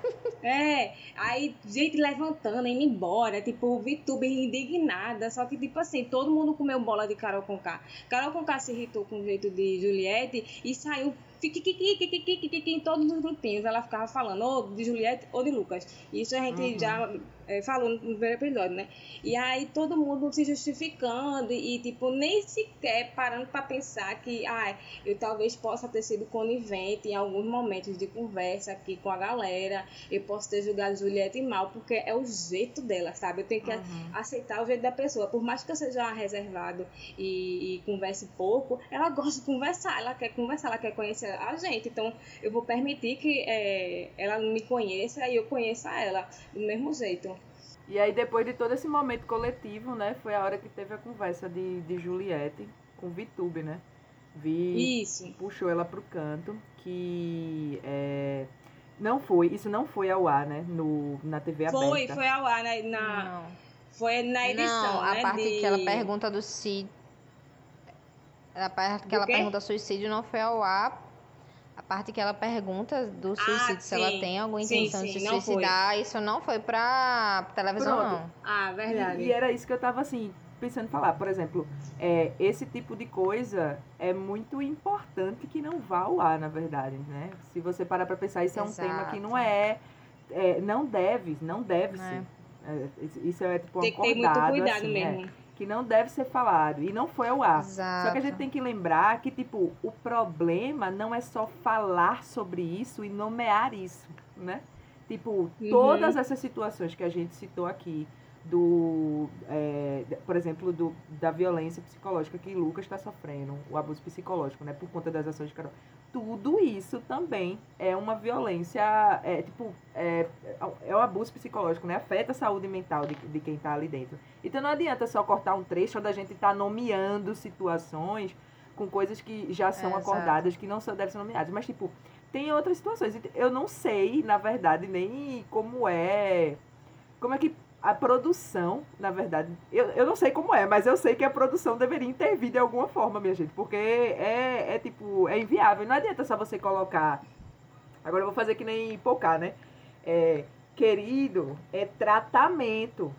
[SPEAKER 1] É, aí gente levantando, indo embora, tipo, VTuber indignada. Só que, tipo assim, todo mundo comeu bola de Carol Conká. Carol Conká se irritou com o jeito de Juliette e saiu em todos os grupinhos. Ela ficava falando ou de Juliette ou de Lucas. Isso a gente uhum. já é, falou no primeiro episódio, né? E aí todo mundo se justificando e, tipo, nem sequer parando para pensar que, ah, eu talvez possa ter sido conivente em alguns momentos de conversa aqui com a galera. Eu posso ter julgado Juliette mal, porque é o jeito dela, sabe? Eu tenho que uhum. aceitar o jeito da pessoa. Por mais que eu seja reservado e, e converse pouco, ela gosta de conversar, ela quer conversar, ela quer conhecer a gente. Então, eu vou permitir que é, ela me conheça e eu conheça ela do mesmo jeito.
[SPEAKER 2] E aí, depois de todo esse momento coletivo, né, foi a hora que teve a conversa de, de Juliette com Vitube, né? Vi,
[SPEAKER 1] isso.
[SPEAKER 2] puxou ela pro canto, que é, não foi, isso não foi ao ar, né, no, na TV aberta.
[SPEAKER 1] Foi, foi ao ar, né, na, foi na edição,
[SPEAKER 3] Não, a
[SPEAKER 1] né,
[SPEAKER 3] parte
[SPEAKER 1] de...
[SPEAKER 3] que ela pergunta do Cid, a parte que do ela quê? pergunta suicídio não foi ao ar, a parte que ela pergunta do ah, suicídio, ah, se ela tem alguma intenção sim, sim, de se suicidar, isso não foi pra televisão, Pronto. não.
[SPEAKER 1] Ah, verdade.
[SPEAKER 2] E, e, era isso que eu tava assim, pensando em falar. Por exemplo, é, esse tipo de coisa é muito importante que não vá ao ar, na verdade, né? Se você parar pra pensar, isso Exato. é um tema que não é, é não deve, não deve é. ser. É, isso é tipo um
[SPEAKER 1] Tem que ter muito cuidado
[SPEAKER 2] assim,
[SPEAKER 1] mesmo.
[SPEAKER 2] Que não deve ser falado e não foi ao ar.
[SPEAKER 3] Exato.
[SPEAKER 2] Só que a gente tem que lembrar que tipo o problema não é só falar sobre isso e nomear isso, né? Tipo uhum. todas essas situações que a gente citou aqui do, é, por exemplo, do, da violência psicológica que Lucas está sofrendo, o abuso psicológico, né, por conta das ações de Carol. Tudo isso também é uma violência, é tipo, é, é um abuso psicológico, né? Afeta a saúde mental de, de quem está ali dentro. Então não adianta só cortar um trecho onde a gente está nomeando situações com coisas que já são é, acordadas, exato. que não são, devem ser nomeadas. Mas, tipo, tem outras situações. Eu não sei, na verdade, nem como é. Como é que a produção, na verdade, eu, eu não sei como é, mas eu sei que a produção deveria intervir de alguma forma, minha gente, porque é, é tipo, é inviável. Não adianta só você colocar. Agora eu vou fazer que nem Pocá, né? É, querido, é tratamento.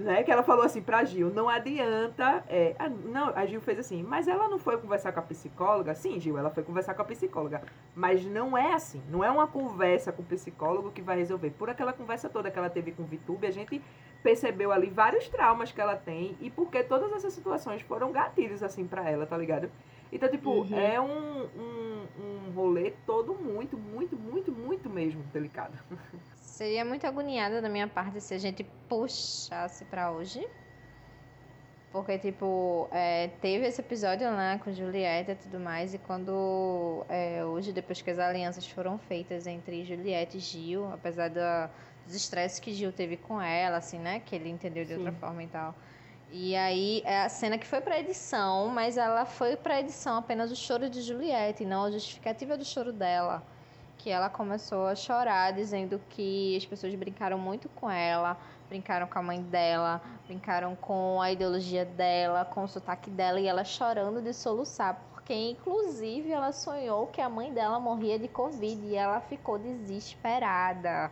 [SPEAKER 2] Né, que ela falou assim pra Gil, não adianta. É, a- não, a Gil fez assim, mas ela não foi conversar com a psicóloga? Sim, Gil, ela foi conversar com a psicóloga. Mas não é assim. Não é uma conversa com o psicólogo que vai resolver. Por aquela conversa toda que ela teve com o Vitube, a gente percebeu ali vários traumas que ela tem e porque todas essas situações foram gatilhos, assim, pra ela, tá ligado? Então, tipo,
[SPEAKER 1] Uhum.
[SPEAKER 2] é um, um, um rolê todo muito, muito, muito, muito mesmo delicado.
[SPEAKER 3] Seria muito agoniada da minha parte se a gente puxasse pra hoje. Porque, tipo, é, teve esse episódio lá com Juliette e tudo mais, e quando é, hoje, depois que as alianças foram feitas entre Juliette e Gil, apesar da, dos estresses que Gil teve com ela, assim, né? Que ele entendeu de outra
[SPEAKER 2] Sim.
[SPEAKER 3] forma e tal. E aí, é a cena que foi pra edição, mas ela foi pra edição apenas o choro de Juliette, não a justificativa do choro dela que ela começou a chorar, dizendo que as pessoas brincaram muito com ela, brincaram com a mãe dela, brincaram com a ideologia dela, com o sotaque dela, e ela chorando de soluçar, porque inclusive ela sonhou que a mãe dela morria de Covid e ela ficou desesperada.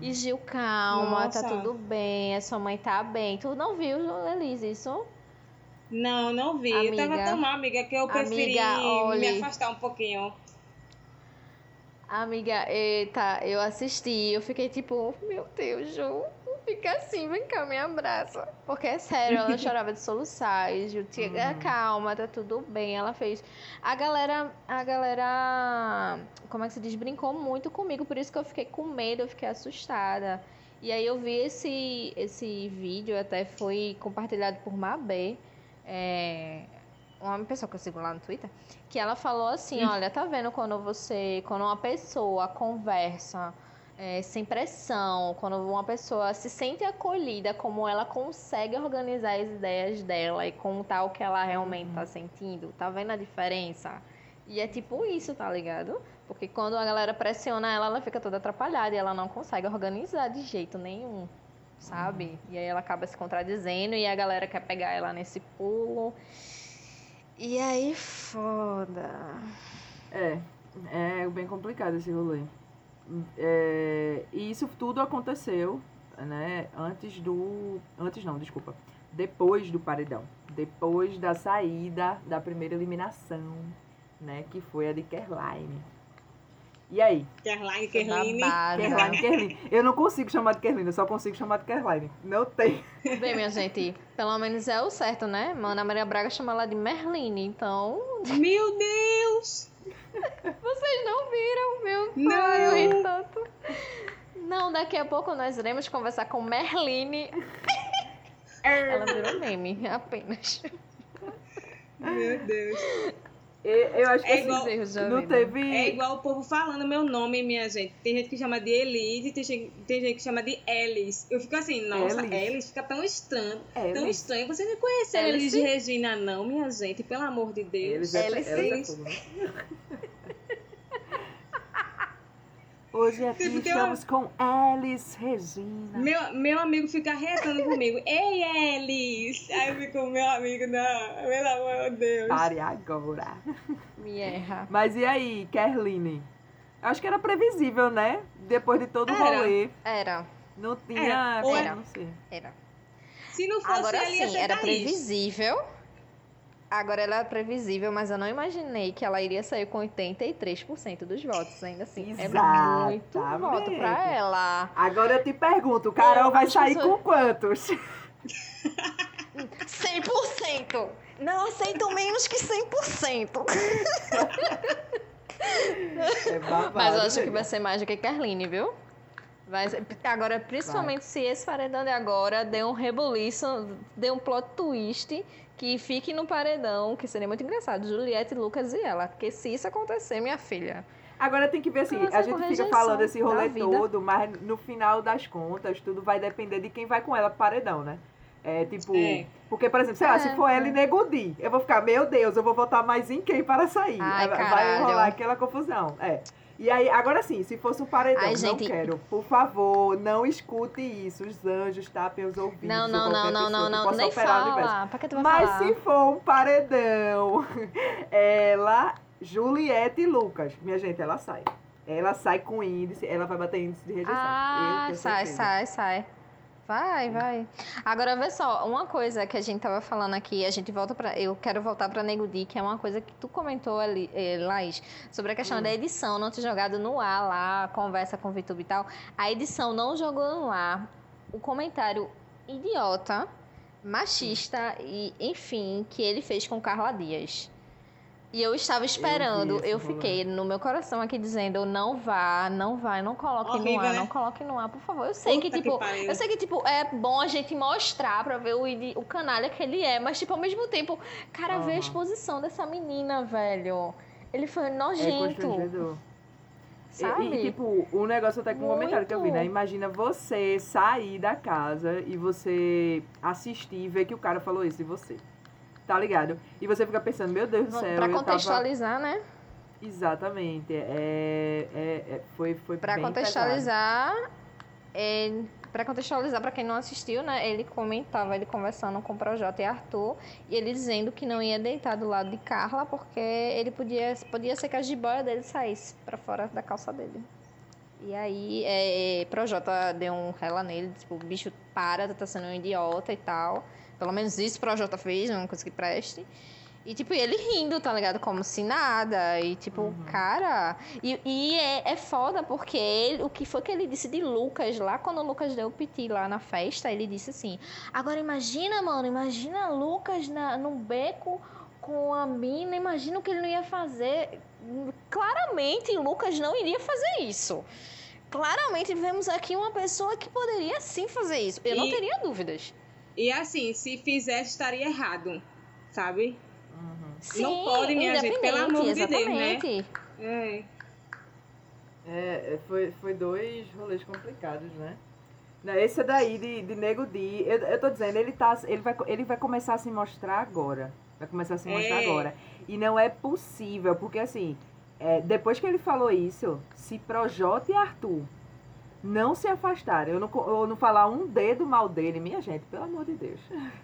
[SPEAKER 3] E Gil, calma,
[SPEAKER 1] Nossa.
[SPEAKER 3] tá tudo bem, a sua mãe tá bem. Tu não viu, Elise, isso?
[SPEAKER 1] Não, não vi. Eu tava
[SPEAKER 3] Amiga.
[SPEAKER 1] tão mal, amiga, que eu preferi
[SPEAKER 3] Amiga, olhe.
[SPEAKER 1] me afastar um pouquinho.
[SPEAKER 3] Amiga, eita, eu assisti, eu fiquei tipo, meu Deus, Ju, fica assim, vem cá, me abraça. Porque é sério, ela chorava de soluçar, e Ju, tinha,
[SPEAKER 2] Uhum.
[SPEAKER 3] calma, tá tudo bem, ela fez. A galera, a galera, como é que se diz, brincou muito comigo, por isso que eu fiquei com medo, eu fiquei assustada. E aí eu vi esse, esse vídeo, até foi compartilhado por Mabê, é, uma pessoa que eu sigo lá no Twitter, que ela falou assim, olha, tá vendo quando você, quando uma pessoa conversa é, sem pressão, quando uma pessoa se sente acolhida, como ela consegue organizar as ideias dela e contar o que ela realmente tá sentindo, tá vendo a diferença? E é tipo isso, tá ligado? Porque quando a galera pressiona ela, ela fica toda atrapalhada e ela não consegue organizar de jeito nenhum, sabe? E aí ela acaba se contradizendo e a galera quer pegar ela nesse pulo. E aí, foda.
[SPEAKER 2] É, é bem complicado esse rolê. É, e isso tudo aconteceu, né, antes do... Antes não, desculpa. Depois do paredão. Depois da saída da primeira eliminação, né, que foi a de Kerline. E aí?
[SPEAKER 1] Kerline, Kerline.
[SPEAKER 2] Kerline, Kerline. Eu não consigo chamar de Kerline, eu só consigo chamar de Kerline. Não tem.
[SPEAKER 3] Bem, minha gente, pelo menos é o certo, né? Mana Maria Braga chama ela de Merline, então.
[SPEAKER 1] Meu Deus!
[SPEAKER 3] Vocês não viram, meu
[SPEAKER 1] Não.
[SPEAKER 3] pai, eu ri tanto. Não, daqui a pouco nós iremos conversar com Merline. Ela virou meme, apenas.
[SPEAKER 1] Meu Deus.
[SPEAKER 2] Eu, acho que
[SPEAKER 1] É igual-
[SPEAKER 3] erros
[SPEAKER 2] não teve...
[SPEAKER 1] É igual o povo falando meu nome, minha gente. Tem gente que chama de Elise, tem gente, tem gente que chama de Elis. Eu fico assim, nossa,
[SPEAKER 2] Elis.
[SPEAKER 1] Elis, fica tão estranho. Tão
[SPEAKER 2] Elis.
[SPEAKER 1] estranho. Vocês não conheceram
[SPEAKER 3] Elis,
[SPEAKER 1] Elis
[SPEAKER 3] sim.
[SPEAKER 1] Regina, não, minha gente? Pelo amor de Deus.
[SPEAKER 2] é,
[SPEAKER 3] Eles
[SPEAKER 2] eles é
[SPEAKER 1] sim.
[SPEAKER 2] tudo, né? Hoje aqui
[SPEAKER 1] tem
[SPEAKER 2] estamos com Alice Regina.
[SPEAKER 1] Meu, meu amigo fica retando comigo. Ei, Elis! Aí eu fico, meu amigo, não, pelo amor de Deus.
[SPEAKER 2] Pare agora.
[SPEAKER 3] Me erra.
[SPEAKER 2] Mas e aí, Kerline? Acho que era previsível, né? Depois de todo o rolê.
[SPEAKER 3] Era,
[SPEAKER 2] Não tinha.
[SPEAKER 1] Era.
[SPEAKER 3] Era.
[SPEAKER 2] não sei.
[SPEAKER 3] era.
[SPEAKER 1] Se não fosse
[SPEAKER 3] Agora sim, era
[SPEAKER 1] Thaís.
[SPEAKER 3] previsível. Agora ela era previsível, mas eu não imaginei que ela iria sair com 83% dos votos. Ainda assim, é muito
[SPEAKER 2] Exatamente.
[SPEAKER 3] voto pra ela.
[SPEAKER 2] Agora eu te pergunto, Carol vai
[SPEAKER 3] as
[SPEAKER 2] sair
[SPEAKER 3] pessoas-
[SPEAKER 2] com quantos?
[SPEAKER 3] 100%! Não aceito menos que 100%.
[SPEAKER 2] É babado,
[SPEAKER 3] Mas eu acho que vai ser mais do que Carline, viu? Vai ser- Agora, principalmente se esse paredão de agora dê um rebuliço, dê um plot twist que fique no paredão, que seria muito engraçado. Juliette, Lucas e ela. Porque se isso acontecer, minha filha.
[SPEAKER 2] Agora tem que ver assim, a gente fica falando esse
[SPEAKER 3] da
[SPEAKER 2] rolê todo, mas no final das contas, tudo vai depender de quem vai com ela pro paredão, né? É tipo.
[SPEAKER 1] É.
[SPEAKER 2] Porque, por exemplo, sei lá,
[SPEAKER 3] É,
[SPEAKER 2] se for ela e Negudi, eu vou ficar, meu Deus, eu vou votar mais em quem para sair?
[SPEAKER 3] Ai,
[SPEAKER 2] vai
[SPEAKER 3] caralho.
[SPEAKER 2] rolar aquela confusão. É. E aí, agora sim, se fosse um paredão,
[SPEAKER 3] Ai,
[SPEAKER 2] não
[SPEAKER 3] gente.
[SPEAKER 2] quero. Por favor, não escute isso. Os anjos tapem os ouvidos.
[SPEAKER 3] Não, não, não, não, não, não. Nem fala. Pra que tu vai
[SPEAKER 2] Mas
[SPEAKER 3] falar?
[SPEAKER 2] se for um paredão, ela, Juliette e Lucas, minha gente, ela sai. Ela sai com índice, ela vai bater índice de rejeição.
[SPEAKER 3] Ah, sai, sai, sai. Vai, vai. Agora, vê só, uma coisa que a gente tava falando aqui, a gente volta para Eu quero voltar pra Nego Di, que é uma coisa que tu comentou ali, eh, Laís, sobre a questão
[SPEAKER 2] Hum.
[SPEAKER 3] da edição, não ter jogado no ar lá, conversa com o VTube e tal. A edição não jogou no ar. O comentário idiota, machista e, enfim, que ele fez com Carla Dias. E eu estava esperando, eu,
[SPEAKER 2] rolê.
[SPEAKER 3] fiquei no meu coração aqui dizendo, não vá, não vai, não coloque no
[SPEAKER 1] Horrível,
[SPEAKER 3] ar,
[SPEAKER 1] né?
[SPEAKER 3] não coloque no ar, por favor. Eu sei que,
[SPEAKER 1] Puta
[SPEAKER 3] tipo,
[SPEAKER 1] pariu.
[SPEAKER 3] eu sei que, tipo, é bom a gente mostrar pra ver o, o canalha que ele é, mas, tipo, ao mesmo tempo, cara, vê a exposição dessa menina, velho. Ele foi
[SPEAKER 2] É
[SPEAKER 3] nojento.
[SPEAKER 2] E-
[SPEAKER 3] sabe?
[SPEAKER 2] E, tipo, o negócio até com o comentário que eu vi, né? Imagina você sair da casa e você assistir e ver que o cara falou isso de você. Tá ligado? E você fica pensando, meu Deus do céu.
[SPEAKER 3] pra
[SPEAKER 2] eu tava-
[SPEAKER 3] contextualizar, né?
[SPEAKER 2] Exatamente. É, é, é- foi, foi
[SPEAKER 3] Pra contextualizar, é, para contextualizar pra quem não assistiu, né? Ele comentava, ele conversando com o Projota e Arthur, e ele dizendo que não ia deitar do lado de Carla porque ele podia, podia ser que a jiboia dele saísse pra fora da calça dele. E aí, é, Projota deu um rela nele, tipo, bicho, para, tu tá sendo um idiota e tal. Pelo menos isso Projota fez, uma coisa que preste. E, tipo, ele rindo, tá ligado? Como se nada. E, tipo,
[SPEAKER 2] Uhum.
[SPEAKER 3] cara. E, e é, é foda porque ele, o que foi que ele disse de Lucas lá, quando o Lucas deu o piti lá na festa, ele disse assim: Agora imagina, mano, imagina Lucas na, num beco com a mina, imagina o que ele não ia fazer. Claramente, Lucas não iria fazer isso. Claramente, vemos aqui uma pessoa que poderia sim fazer isso. Eu não
[SPEAKER 1] E-
[SPEAKER 3] teria dúvidas.
[SPEAKER 1] E assim, se fizesse, estaria errado. Sabe?
[SPEAKER 2] Uhum.
[SPEAKER 3] Sim,
[SPEAKER 1] Não pode, minha gente, pelo amor de Deus, né? É.
[SPEAKER 2] É, é, foi, foi dois rolês complicados, né? Não, Esse daí de, de Nego Di, eu, eu tô dizendo, ele, tá, ele, vai, ele vai começar a se mostrar agora. Vai começar a se mostrar
[SPEAKER 1] É.
[SPEAKER 2] agora. E não é possível, porque assim, é, depois que ele falou isso, se Projota e Arthur não se afastarem, eu não, eu não falar um dedo mal dele, minha gente, pelo amor de Deus.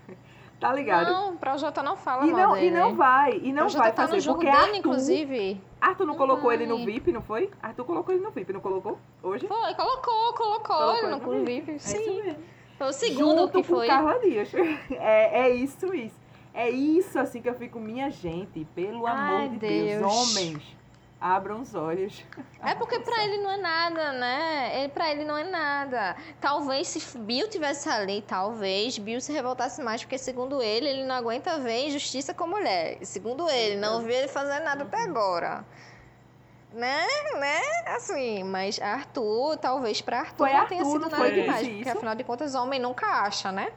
[SPEAKER 2] tá ligado?
[SPEAKER 3] Não, o Projota não fala
[SPEAKER 2] e,
[SPEAKER 3] mal
[SPEAKER 2] não,
[SPEAKER 3] dele.
[SPEAKER 2] e não vai, e não vai
[SPEAKER 3] tá
[SPEAKER 2] fazer,
[SPEAKER 3] no jogo
[SPEAKER 2] porque
[SPEAKER 3] dele,
[SPEAKER 2] Arthur,
[SPEAKER 3] inclusive.
[SPEAKER 2] Arthur não colocou ele no. VIP, não foi? Arthur colocou ele no VIP, não colocou? Hoje?
[SPEAKER 3] Foi, colocou, colocou,
[SPEAKER 2] Colocou
[SPEAKER 3] ele no
[SPEAKER 2] no VIP. É
[SPEAKER 3] Sim. Foi o segundo
[SPEAKER 2] Junto
[SPEAKER 3] que foi.
[SPEAKER 2] Carla Dias. É, é isso, isso. É isso assim que eu fico, minha gente, pelo
[SPEAKER 3] Ai,
[SPEAKER 2] amor de Deus.
[SPEAKER 3] Deus.
[SPEAKER 2] homens, abram os olhos.
[SPEAKER 3] É porque pra ele não é nada, né? Ele, pra ele não é nada. Talvez se Bill tivesse ali, talvez Bill se revoltasse mais, porque segundo ele, ele não aguenta ver injustiça com mulher. E segundo ele, não viu ele fazer nada até agora. Né? Né? Assim, mas Arthur, talvez pra Arthur
[SPEAKER 2] Foi
[SPEAKER 3] não tenha
[SPEAKER 2] Arthur,
[SPEAKER 3] sido
[SPEAKER 2] não
[SPEAKER 3] nada demais. Porque afinal de contas, homem nunca acha, né?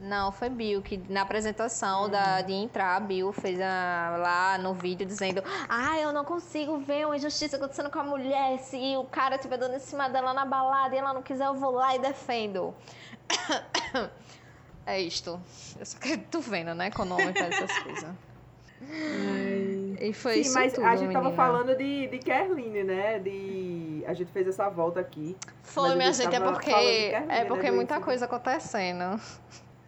[SPEAKER 3] Não, foi Bill que na apresentação
[SPEAKER 2] Uhum.
[SPEAKER 3] da, de entrar, Bill fez a- lá no vídeo dizendo: Ah, eu não consigo ver uma injustiça acontecendo com a mulher. Se o cara estiver dando em cima dela na balada e ela não quiser, eu vou lá e defendo. É isto. Eu só quero tu vendo, né? Quando o homem faz essas coisas. E foi
[SPEAKER 2] Sim,
[SPEAKER 3] isso
[SPEAKER 2] mas
[SPEAKER 3] tudo,
[SPEAKER 2] a gente tava
[SPEAKER 3] menina.
[SPEAKER 2] falando de, de Kerline, né? De... A gente fez essa volta aqui.
[SPEAKER 3] Foi, minha
[SPEAKER 2] gente
[SPEAKER 3] gente, é
[SPEAKER 2] tava
[SPEAKER 3] porque,
[SPEAKER 2] Kerline,
[SPEAKER 3] é
[SPEAKER 2] né,
[SPEAKER 3] porque
[SPEAKER 2] do
[SPEAKER 3] muita coisa acontecendo.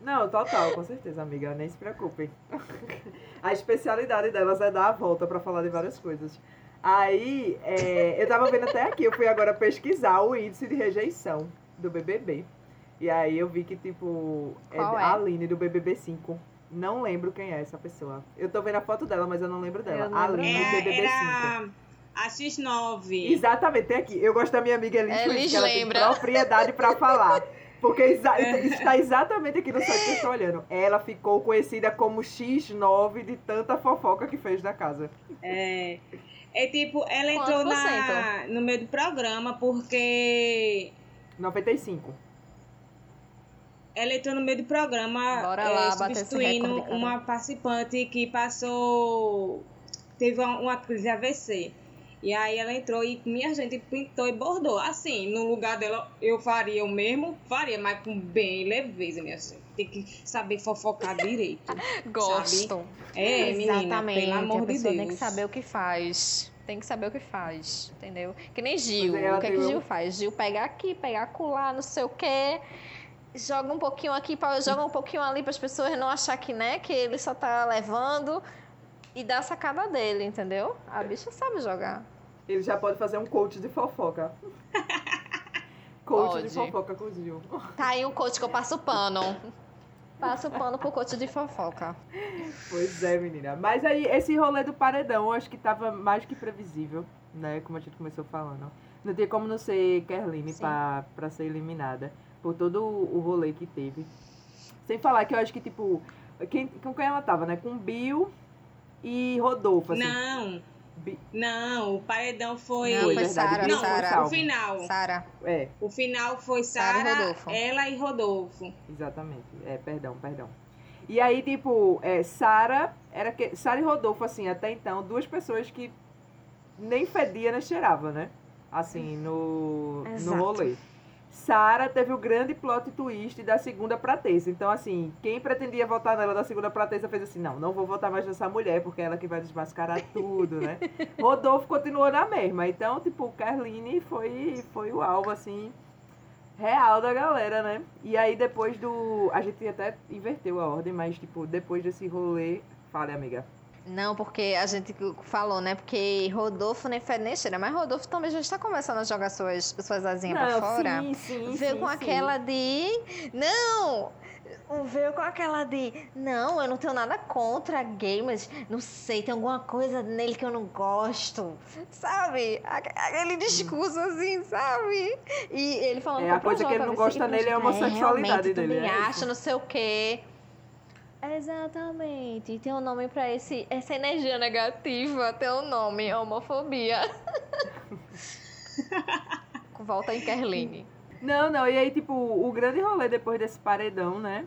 [SPEAKER 2] Não, total, com certeza, amiga. Nem se preocupem. A especialidade delas é dar a volta pra falar de várias coisas. Aí, é, eu tava vendo até aqui, eu fui agora pesquisar o índice de rejeição do BBB. E aí eu vi que, tipo, é
[SPEAKER 3] Qual é?
[SPEAKER 2] a Aline do BBB 5. Não lembro quem é essa pessoa. Eu tô vendo a foto dela, mas eu não lembro dela.
[SPEAKER 3] Não lembro
[SPEAKER 2] Aline do BBB 5.
[SPEAKER 1] era a X9.
[SPEAKER 2] Exatamente, tem aqui. Eu gosto da minha amiga Elis,
[SPEAKER 3] Elis
[SPEAKER 2] que ela
[SPEAKER 3] lembra.
[SPEAKER 2] tem propriedade pra falar. Porque exa está exatamente aqui no site que eu estou olhando. Ela ficou conhecida como X9 de tanta fofoca que fez da casa.
[SPEAKER 1] É, é tipo, ela entrou na, no meio do programa porque
[SPEAKER 2] 95.
[SPEAKER 1] ela entrou no meio do programa
[SPEAKER 3] Bora
[SPEAKER 1] é,
[SPEAKER 3] lá esse
[SPEAKER 1] substituindo uma participante que passou teve uma, uma crise AVC. E aí ela entrou e minha gente pintou e bordou. Assim, no lugar dela eu faria o mesmo, faria, mas com bem leveza, minha gente. Tem que saber fofocar direito.
[SPEAKER 3] Gosto.
[SPEAKER 1] É, menina,
[SPEAKER 3] Exatamente.
[SPEAKER 1] pelo amor
[SPEAKER 3] a
[SPEAKER 1] de
[SPEAKER 3] pessoa
[SPEAKER 1] Deus.
[SPEAKER 3] tem que saber o que faz. Tem que saber o que faz, entendeu? Que nem Gil.
[SPEAKER 2] Ela
[SPEAKER 3] O que é que Gil faz? Gil pega aqui, pega acolá, não sei o quê. Joga um pouquinho aqui, pra- joga um pouquinho ali para as pessoas não achar que, né, que ele só tá levando. E dá a sacada dele, entendeu? A bicha sabe jogar.
[SPEAKER 2] Ele já pode fazer um coach de fofoca. Coach
[SPEAKER 3] Pode.
[SPEAKER 2] de fofoca com o Gil.
[SPEAKER 3] Tá aí um coach que eu passo pano. Passo pano pro coach de fofoca.
[SPEAKER 2] Pois é, menina. Mas aí, esse rolê do paredão, eu acho que tava mais que previsível, né? Como a gente começou falando. Não tinha como não ser Kerline pra, pra ser eliminada. Por todo o o rolê que teve. Sem falar que eu acho que, tipo, quem, com quem ela tava, né? Com Bill e Rodolfo, assim.
[SPEAKER 1] Não,
[SPEAKER 2] Bi-
[SPEAKER 1] não, o paredão foi.
[SPEAKER 3] Não,
[SPEAKER 2] Foi
[SPEAKER 3] Sara,
[SPEAKER 1] Não,
[SPEAKER 2] foi
[SPEAKER 3] Sara.
[SPEAKER 1] o final.
[SPEAKER 3] Sara.
[SPEAKER 2] É,
[SPEAKER 1] O final foi
[SPEAKER 3] Sara e
[SPEAKER 1] ela e Rodolfo.
[SPEAKER 2] exatamente. É, perdão, perdão. E aí, tipo, é, Sara era que. Sara e Rodolfo, assim, até então, duas pessoas que nem fedia nem cheirava, né? Assim, no, no
[SPEAKER 3] Exato.
[SPEAKER 2] rolê. Sara teve o grande plot twist da segunda pra terça. Então, assim, quem pretendia votar nela da segunda pra terça fez assim: não, não vou votar mais nessa mulher, porque é ela que vai desmascarar tudo, né? Rodolfo continuou na mesma. Então, tipo, Carline foi, foi o alvo, assim, real da galera, né? E aí, depois do. A gente até inverteu a ordem, mas, tipo, depois desse rolê. Fale, amiga.
[SPEAKER 3] Não, porque a gente falou, né? Porque Rodolfo nem fede nem cheira. Mas Rodolfo também já está começando a jogar suas, suas asinhas pra fora.
[SPEAKER 2] sim, sim.
[SPEAKER 3] Veio
[SPEAKER 2] sim,
[SPEAKER 3] com
[SPEAKER 2] sim.
[SPEAKER 3] aquela de. Não! Veio com aquela de. Não, eu não tenho nada contra gamers. Não sei, tem alguma coisa nele que eu não gosto. Sabe? Aque- Aquele discurso assim, sabe? E ele falando
[SPEAKER 2] É, a coisa que ele não gosta
[SPEAKER 3] assim,
[SPEAKER 2] nele é a
[SPEAKER 3] Projota,
[SPEAKER 2] homossexualidade
[SPEAKER 3] realmente,
[SPEAKER 2] dele,
[SPEAKER 3] também
[SPEAKER 2] é isso.
[SPEAKER 3] não sei o quê. Exatamente. Tem um nome pra esse, essa energia negativa. Tem um nome, homofobia. Volta em Kerline.
[SPEAKER 2] Não, não, e aí, tipo, o grande rolê depois desse paredão, né?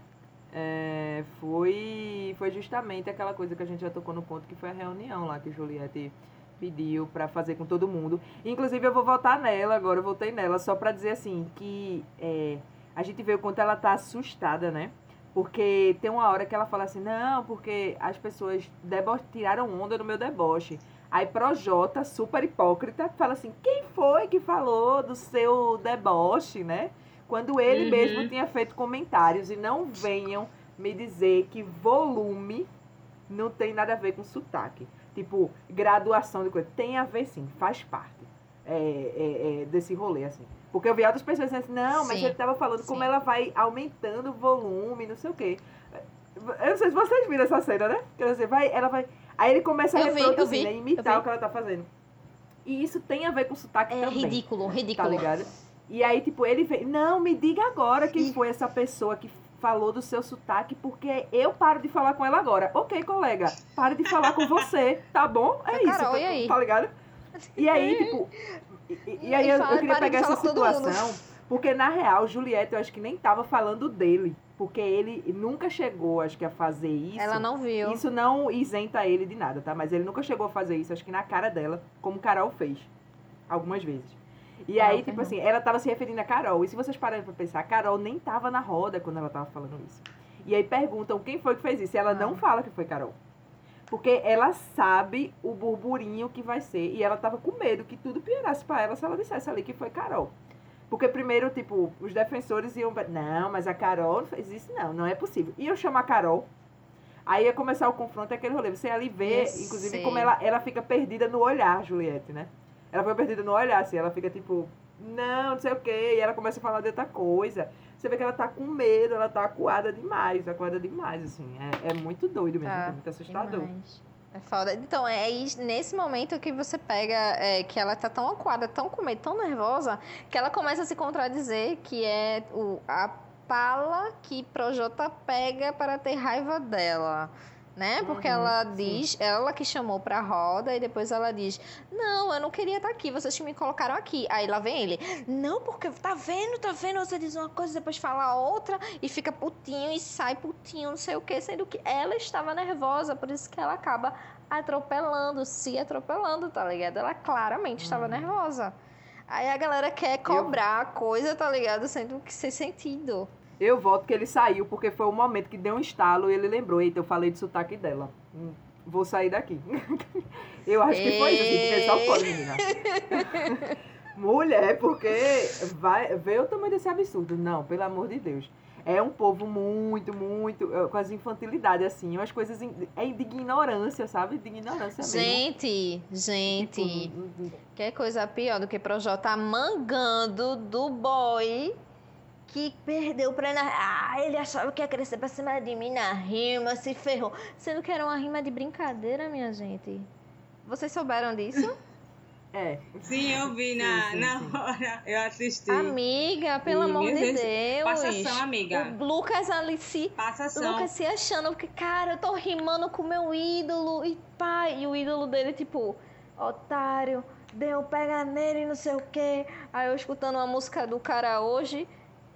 [SPEAKER 2] é, foi, foi justamente aquela coisa que a gente já tocou no ponto, que foi a reunião lá que Juliette pediu pra fazer com todo mundo. Inclusive, eu vou votar nela agora, eu votei nela, só pra dizer assim, que é, a gente vê o quanto ela tá assustada, né? Porque tem uma hora que ela fala assim, não, porque as pessoas tiraram onda no meu deboche. Aí Projota, super hipócrita, fala assim, quem foi que falou do seu deboche, né? Quando ele
[SPEAKER 1] Uhum.
[SPEAKER 2] mesmo tinha feito comentários e não venham me dizer que volume não tem nada a ver com sotaque. Tipo, graduação de coisa. Tem a ver sim, faz parte é, é, é, desse rolê, assim. Porque eu vi outras pessoas dizendo assim, não, mas
[SPEAKER 3] Sim,
[SPEAKER 2] ele tava falando como
[SPEAKER 3] sim.
[SPEAKER 2] ela vai aumentando o volume, não sei o quê. Eu não sei se vocês viram essa cena, né? Quer dizer, vai, ela vai. Aí ele começa a
[SPEAKER 3] Eu vi, eu
[SPEAKER 2] reproduzir,
[SPEAKER 3] vi,
[SPEAKER 2] né? Imitar
[SPEAKER 3] vi.
[SPEAKER 2] o que ela tá fazendo. E isso tem a ver com sotaque
[SPEAKER 3] É
[SPEAKER 2] também.
[SPEAKER 3] ridículo,
[SPEAKER 2] Tá
[SPEAKER 3] ridículo.
[SPEAKER 2] ligado? E aí, tipo, ele vem, não, me diga agora quem foi essa pessoa que falou do seu sotaque, porque eu paro de falar com ela agora. Ok, colega, pare de falar com você, tá bom? É
[SPEAKER 3] Foi
[SPEAKER 2] isso,
[SPEAKER 3] Carol,
[SPEAKER 2] tá,
[SPEAKER 3] aí?
[SPEAKER 2] tá ligado? E aí, tipo, e, e- e aí eu,
[SPEAKER 3] fala-
[SPEAKER 2] eu queria pegar essa situação, porque na real, Juliette, eu acho que nem tava falando dele, porque ele nunca chegou, acho que, a fazer isso.
[SPEAKER 3] Ela não viu.
[SPEAKER 2] Isso não isenta ele de nada, tá? Mas ele nunca chegou a fazer isso, acho que na cara dela, como Carol fez. Algumas vezes. E aí, tipo assim, ela tava se referindo a Carol. E se vocês pararem pra pensar, a Carol nem tava na roda quando ela tava falando isso. E aí perguntam quem foi que fez isso. E ela não
[SPEAKER 3] Não.
[SPEAKER 2] fala que foi Carol. Porque ela sabe o burburinho que vai ser. E ela tava com medo que tudo piorasse pra ela se ela dissesse ali que foi Carol. Porque primeiro, tipo, os defensores iam. Não, mas a Carol não fez isso, não, não é possível. Iam chamar a Carol. Aí ia começar o confronto, aquele rolê. Você ali vê,
[SPEAKER 3] Eu
[SPEAKER 2] inclusive,
[SPEAKER 3] sei.
[SPEAKER 2] como ela, ela fica perdida no olhar, Juliette, né? Ela fica perdida no olhar, assim. Ela fica tipo, não, não sei o quê. E ela começa a falar de outra coisa. Você vê que ela tá com medo, ela tá acuada demais, acuada demais, assim. É, é muito doido mesmo,
[SPEAKER 3] Tá,
[SPEAKER 2] é muito assustador.
[SPEAKER 3] Demais. É foda. Então, é nesse momento que você pega é, que ela tá tão acuada, tão com medo, tão nervosa, que ela começa a se contradizer, que é o, a pala que Projota pega para ter raiva dela. Né? Porque
[SPEAKER 2] Uhum,
[SPEAKER 3] ela
[SPEAKER 2] sim.
[SPEAKER 3] diz, ela que chamou pra roda, e depois ela diz: Não, eu não queria estar aqui, vocês que me colocaram aqui. Aí lá vem ele: Não, porque tá vendo, tá vendo? Você diz uma coisa, depois fala outra, e fica putinho e sai putinho, não sei o que, sendo que ela estava nervosa, por isso que ela acaba atropelando, se atropelando, tá ligado? Ela claramente estava
[SPEAKER 2] Uhum.
[SPEAKER 3] nervosa. Aí a galera quer cobrar a coisa, tá ligado? Sendo que sem sentido.
[SPEAKER 2] Eu voto que ele saiu porque foi o momento que deu um estalo e ele lembrou. Eita, eu falei de sotaque dela. Hum, Vou sair daqui. eu acho que foi isso, assim, porque só pode, menina. Mulher, porque vai ver o tamanho desse absurdo. Não, pelo amor de Deus. é um povo muito, muito, eh, com as infantilidades, assim, umas coisas in- é de ignorância, sabe? De ignorância mesmo.
[SPEAKER 3] Gente, gente,
[SPEAKER 2] Tipo, n- n-
[SPEAKER 3] que coisa pior do que Projota mangando do boy que perdeu pra Ah, ele achava que ia crescer pra cima de mim na rima, se ferrou. Sendo que era uma rima de brincadeira, minha gente. Vocês souberam disso?
[SPEAKER 2] é.
[SPEAKER 1] Sim, eu vi na,
[SPEAKER 2] Sim, sim,
[SPEAKER 1] na
[SPEAKER 2] sim.
[SPEAKER 1] hora. Eu assisti.
[SPEAKER 3] Amiga, pelo amor de
[SPEAKER 1] Deus.
[SPEAKER 3] Deus.
[SPEAKER 1] Passação, amiga.
[SPEAKER 3] O Lucas ali se
[SPEAKER 1] Passação.
[SPEAKER 3] Lucas se achando, porque, cara, eu tô rimando com o meu ídolo. E pai, e o ídolo dele, tipo, otário, deu pega nele e não sei o quê. Aí eu escutando uma música do cara hoje,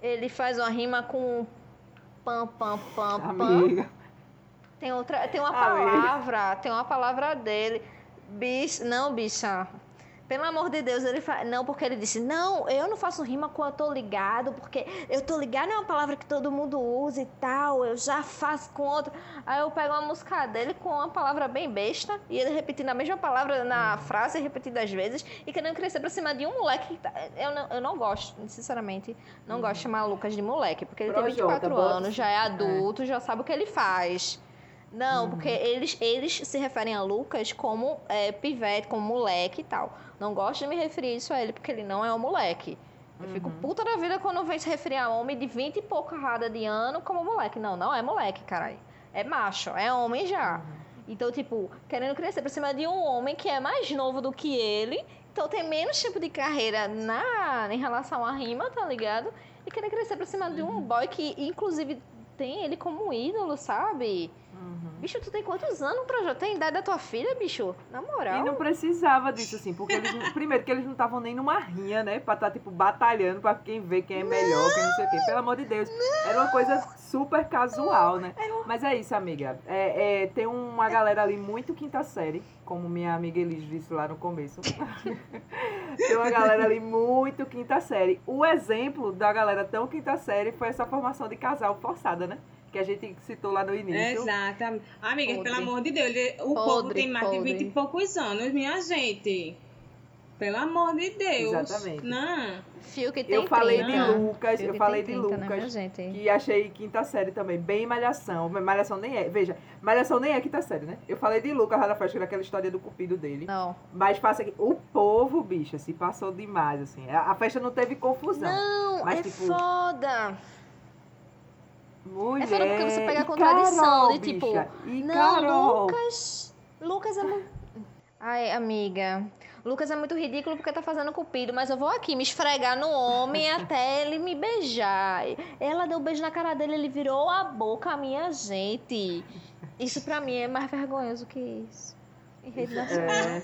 [SPEAKER 3] ele faz uma rima com pam, pam, pam, pam.
[SPEAKER 2] Amiga.
[SPEAKER 3] Tem outra, tem uma
[SPEAKER 2] Amiga.
[SPEAKER 3] palavra, tem uma palavra dele. Bicha, não, bicha. Pelo amor de Deus, ele fala. Não, porque ele disse: Não, eu não faço rima com eu tô ligado, porque eu tô ligado é uma palavra que todo mundo usa e tal. Eu já faço com outra. Aí eu pego uma música dele com uma palavra bem besta e ele repetindo a mesma palavra na frase repetidas vezes e querendo crescer pra cima de um moleque que tá. Eu não, eu não gosto, sinceramente. Não gosto de chamar Lucas de moleque, porque ele tem
[SPEAKER 2] Projota,
[SPEAKER 3] 24
[SPEAKER 2] bota
[SPEAKER 3] anos, já é adulto, já sabe o que ele faz. Não,
[SPEAKER 2] Uhum.
[SPEAKER 3] porque eles, eles se referem a Lucas como é, pivete, como moleque e tal. Não gosto de me referir isso a ele, porque ele não é um moleque. Eu fico
[SPEAKER 2] Uhum.
[SPEAKER 3] puta da vida quando vem se referir a homem de 20 e pouca rada de ano como moleque. Não, não é moleque, caralho. É macho, é homem já.
[SPEAKER 2] Uhum.
[SPEAKER 3] Então, tipo, querendo crescer pra cima de um homem que é mais novo do que ele, então tem menos tempo de carreira na, em relação à rima, tá ligado? E querer crescer pra cima de
[SPEAKER 2] Uhum.
[SPEAKER 3] um boy que, inclusive, tem ele como ídolo, sabe?
[SPEAKER 2] Uhum.
[SPEAKER 3] Bicho, tu tem quantos anos, Projota? Tem idade da tua filha, bicho? Na moral.
[SPEAKER 2] E não precisava disso, assim, porque eles, não- primeiro que eles não estavam nem numa rinha, né? Pra estar, tipo, batalhando pra quem vê quem é melhor, quem não sei o quê. Pelo amor de Deus. Era uma coisa super casual, né? Mas é isso, amiga. É, é, tem uma galera ali muito quinta série, como minha amiga Elis disse lá no começo. tem uma galera ali muito quinta série. O exemplo da galera tão quinta série foi essa formação de casal forçada, né? Que a gente citou lá no início.
[SPEAKER 1] Exatamente. Amiga,
[SPEAKER 3] Podre.
[SPEAKER 1] pelo amor de Deus, o
[SPEAKER 3] Podre,
[SPEAKER 1] povo tem mais de
[SPEAKER 3] podre.
[SPEAKER 1] 20 e poucos anos, minha gente. Pelo amor de Deus.
[SPEAKER 2] Exatamente.
[SPEAKER 1] Não.
[SPEAKER 3] Fio que tem
[SPEAKER 2] Eu falei
[SPEAKER 3] 30.
[SPEAKER 2] de Lucas,
[SPEAKER 3] Fio
[SPEAKER 2] eu falei de
[SPEAKER 3] 30, né,
[SPEAKER 2] Lucas. Que achei quinta série também, bem malhação. Mas Malhação nem é. Veja, malhação nem é quinta série, né? Eu falei de Lucas lá na festa, daquela história do cupido dele.
[SPEAKER 3] Não.
[SPEAKER 2] Mas passa aqui. O povo, bicha, se passou demais, assim. A a festa não teve confusão.
[SPEAKER 3] Não,
[SPEAKER 2] Mas,
[SPEAKER 3] é
[SPEAKER 2] tipo,
[SPEAKER 3] foda.
[SPEAKER 2] Mulher.
[SPEAKER 3] É foda porque você pega a contradição
[SPEAKER 2] Carol,
[SPEAKER 3] de, tipo,
[SPEAKER 2] bicha,
[SPEAKER 3] Não,
[SPEAKER 2] Carol.
[SPEAKER 3] Lucas. Lucas é muito. Ai, amiga. Lucas é muito ridículo porque tá fazendo cupido, mas eu vou aqui me esfregar no homem até ele me beijar. Ela deu um beijo na cara dele, ele virou a boca, minha gente. Isso pra mim é mais vergonhoso que isso. Em rede nacional,
[SPEAKER 2] É.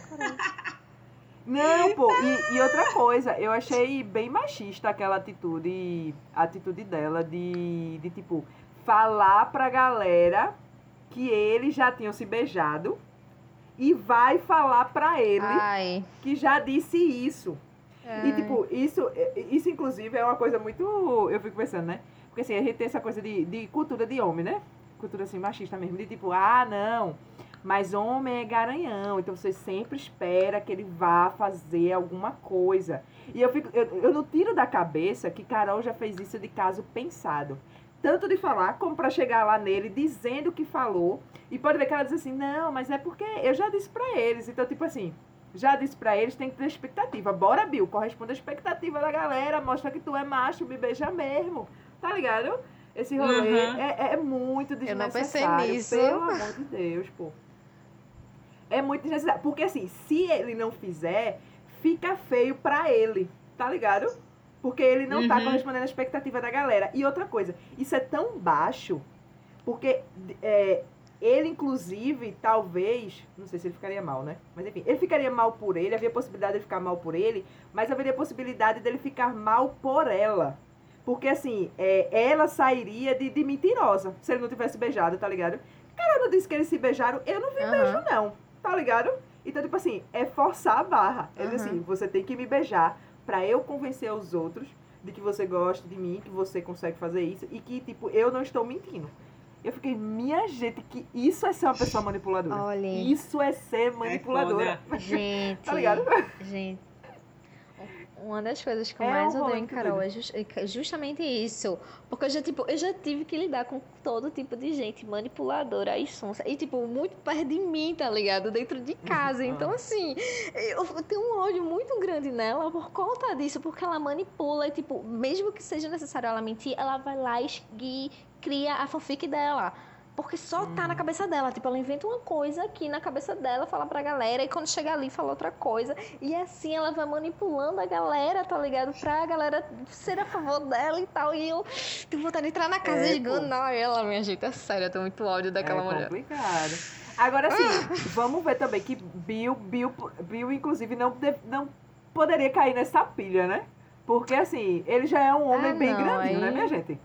[SPEAKER 2] Não, pô, e, e outra coisa, eu achei bem machista aquela atitude, atitude dela de, de, tipo, falar pra galera que eles já tinham se beijado e vai falar pra ele
[SPEAKER 3] Ai.
[SPEAKER 2] que já disse isso. E,
[SPEAKER 3] ai.
[SPEAKER 2] tipo, isso, isso inclusive é uma coisa muito. Eu fico pensando, né? Porque assim, a gente tem essa coisa de, de cultura de homem, né? Cultura assim, machista mesmo, de tipo, ah, não. Mas homem é garanhão, então você sempre espera que ele vá fazer alguma coisa. E eu, fico, eu, eu não tiro da cabeça que Carol já fez isso de caso pensado. Tanto de falar, como pra chegar lá nele dizendo o que falou. E pode ver que ela diz assim, não, mas é porque eu já disse pra eles. Então, tipo assim, já disse pra eles, tem que ter expectativa. Bora, Bill, corresponde à expectativa da galera, mostra que tu é macho, me beija mesmo. Tá ligado? Esse rolê
[SPEAKER 1] Uhum.
[SPEAKER 2] é, é muito
[SPEAKER 3] Eu não pensei
[SPEAKER 2] desnecessário.
[SPEAKER 3] nisso.
[SPEAKER 2] Pelo amor de Deus, pô. É muito desnecessário. Porque assim, se ele não fizer, fica feio pra ele. Tá ligado? Porque ele não tá
[SPEAKER 1] Uhum.
[SPEAKER 2] correspondendo à expectativa da galera. E outra coisa, isso é tão baixo, porque é, ele, inclusive, talvez, não sei se ele ficaria mal, né? Mas enfim, ele ficaria mal por ele, havia possibilidade de ficar mal por ele, mas haveria possibilidade dele ficar mal por ela. Porque assim, é, ela sairia de, de mentirosa se ele não tivesse beijado, tá ligado? Cara, não disse que eles se beijaram, eu não vi
[SPEAKER 3] Aham.
[SPEAKER 2] beijo, não, tá ligado? Então, tipo assim, é forçar a barra. Ele diz
[SPEAKER 3] Aham.
[SPEAKER 2] assim, você tem que me beijar pra eu convencer os outros de que você gosta de mim, que você consegue fazer isso e que, tipo, eu não estou mentindo. Eu fiquei, minha gente, que isso é ser uma pessoa manipuladora.
[SPEAKER 3] Olha.
[SPEAKER 2] Isso é ser manipuladora.
[SPEAKER 1] foda.
[SPEAKER 3] Gente.
[SPEAKER 2] Tá ligado?
[SPEAKER 3] Gente. Uma das coisas que eu
[SPEAKER 2] É
[SPEAKER 3] mais odeio em Carol é
[SPEAKER 2] doido.
[SPEAKER 3] jus- é justamente isso. Porque eu já, tipo, eu já tive que lidar com todo tipo de gente manipuladora e sonsa. E, tipo, muito perto de mim, tá ligado? Dentro de casa. Então, assim, eu tenho um ódio muito grande nela por conta disso. Porque ela manipula e, tipo, mesmo que seja necessário ela mentir, ela vai lá e, e cria a fanfic dela. Porque só tá na cabeça dela. Tipo, ela inventa uma coisa aqui na cabeça dela, fala pra galera, e quando chega ali, fala outra coisa. E assim ela vai manipulando a galera, tá ligado? Pra galera ser a favor dela e tal. E eu tenho vontade de entrar na casa
[SPEAKER 2] É,
[SPEAKER 3] e enganar ela, minha gente. É sério, eu tenho muito ódio daquela
[SPEAKER 2] é
[SPEAKER 3] mulher.
[SPEAKER 2] complicado. Agora sim, vamos ver também que Bill, Bill, Bill inclusive, não, não poderia cair nessa pilha, né? Porque, assim, ele já é um homem
[SPEAKER 3] Ah,
[SPEAKER 2] bem
[SPEAKER 3] não,
[SPEAKER 2] grandinho, né, minha gente?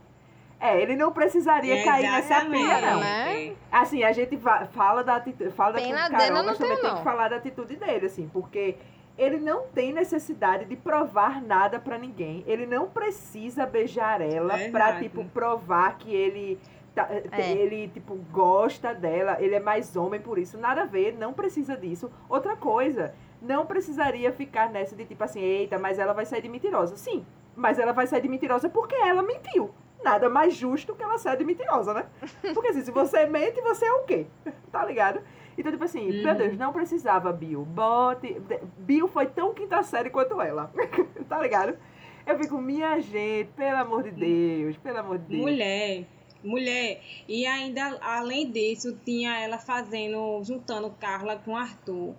[SPEAKER 2] É, ele não precisaria cair nessa pilha, não.
[SPEAKER 3] né?
[SPEAKER 2] Assim, a gente fala da atitude, fala da atitude
[SPEAKER 3] dele
[SPEAKER 2] Carol, mas também tem que falar da atitude dele, assim, porque ele não tem necessidade de provar nada pra ninguém. Ele não precisa beijar ela pra,
[SPEAKER 1] Verdade.
[SPEAKER 2] tipo, provar que ele, tá-
[SPEAKER 3] É.
[SPEAKER 2] ele, tipo, gosta dela, ele é mais homem por isso. Nada a ver, não precisa disso. Outra coisa, não precisaria ficar nessa de, tipo assim, eita, mas ela vai sair de mentirosa. Sim, mas ela vai sair de mentirosa porque ela mentiu. Nada mais justo que ela de mentirosa, né? Porque assim, se você mente, você é o quê? Tá ligado? Então, tipo assim,
[SPEAKER 1] Uhum.
[SPEAKER 2] meu Deus, não precisava Bill. Bote. Bill foi tão quinta série quanto ela. tá ligado? Eu fico, minha gente, pelo amor de Deus, pelo amor de Deus.
[SPEAKER 1] Mulher, mulher. E ainda, além disso, tinha ela fazendo, juntando Carla com Arthur.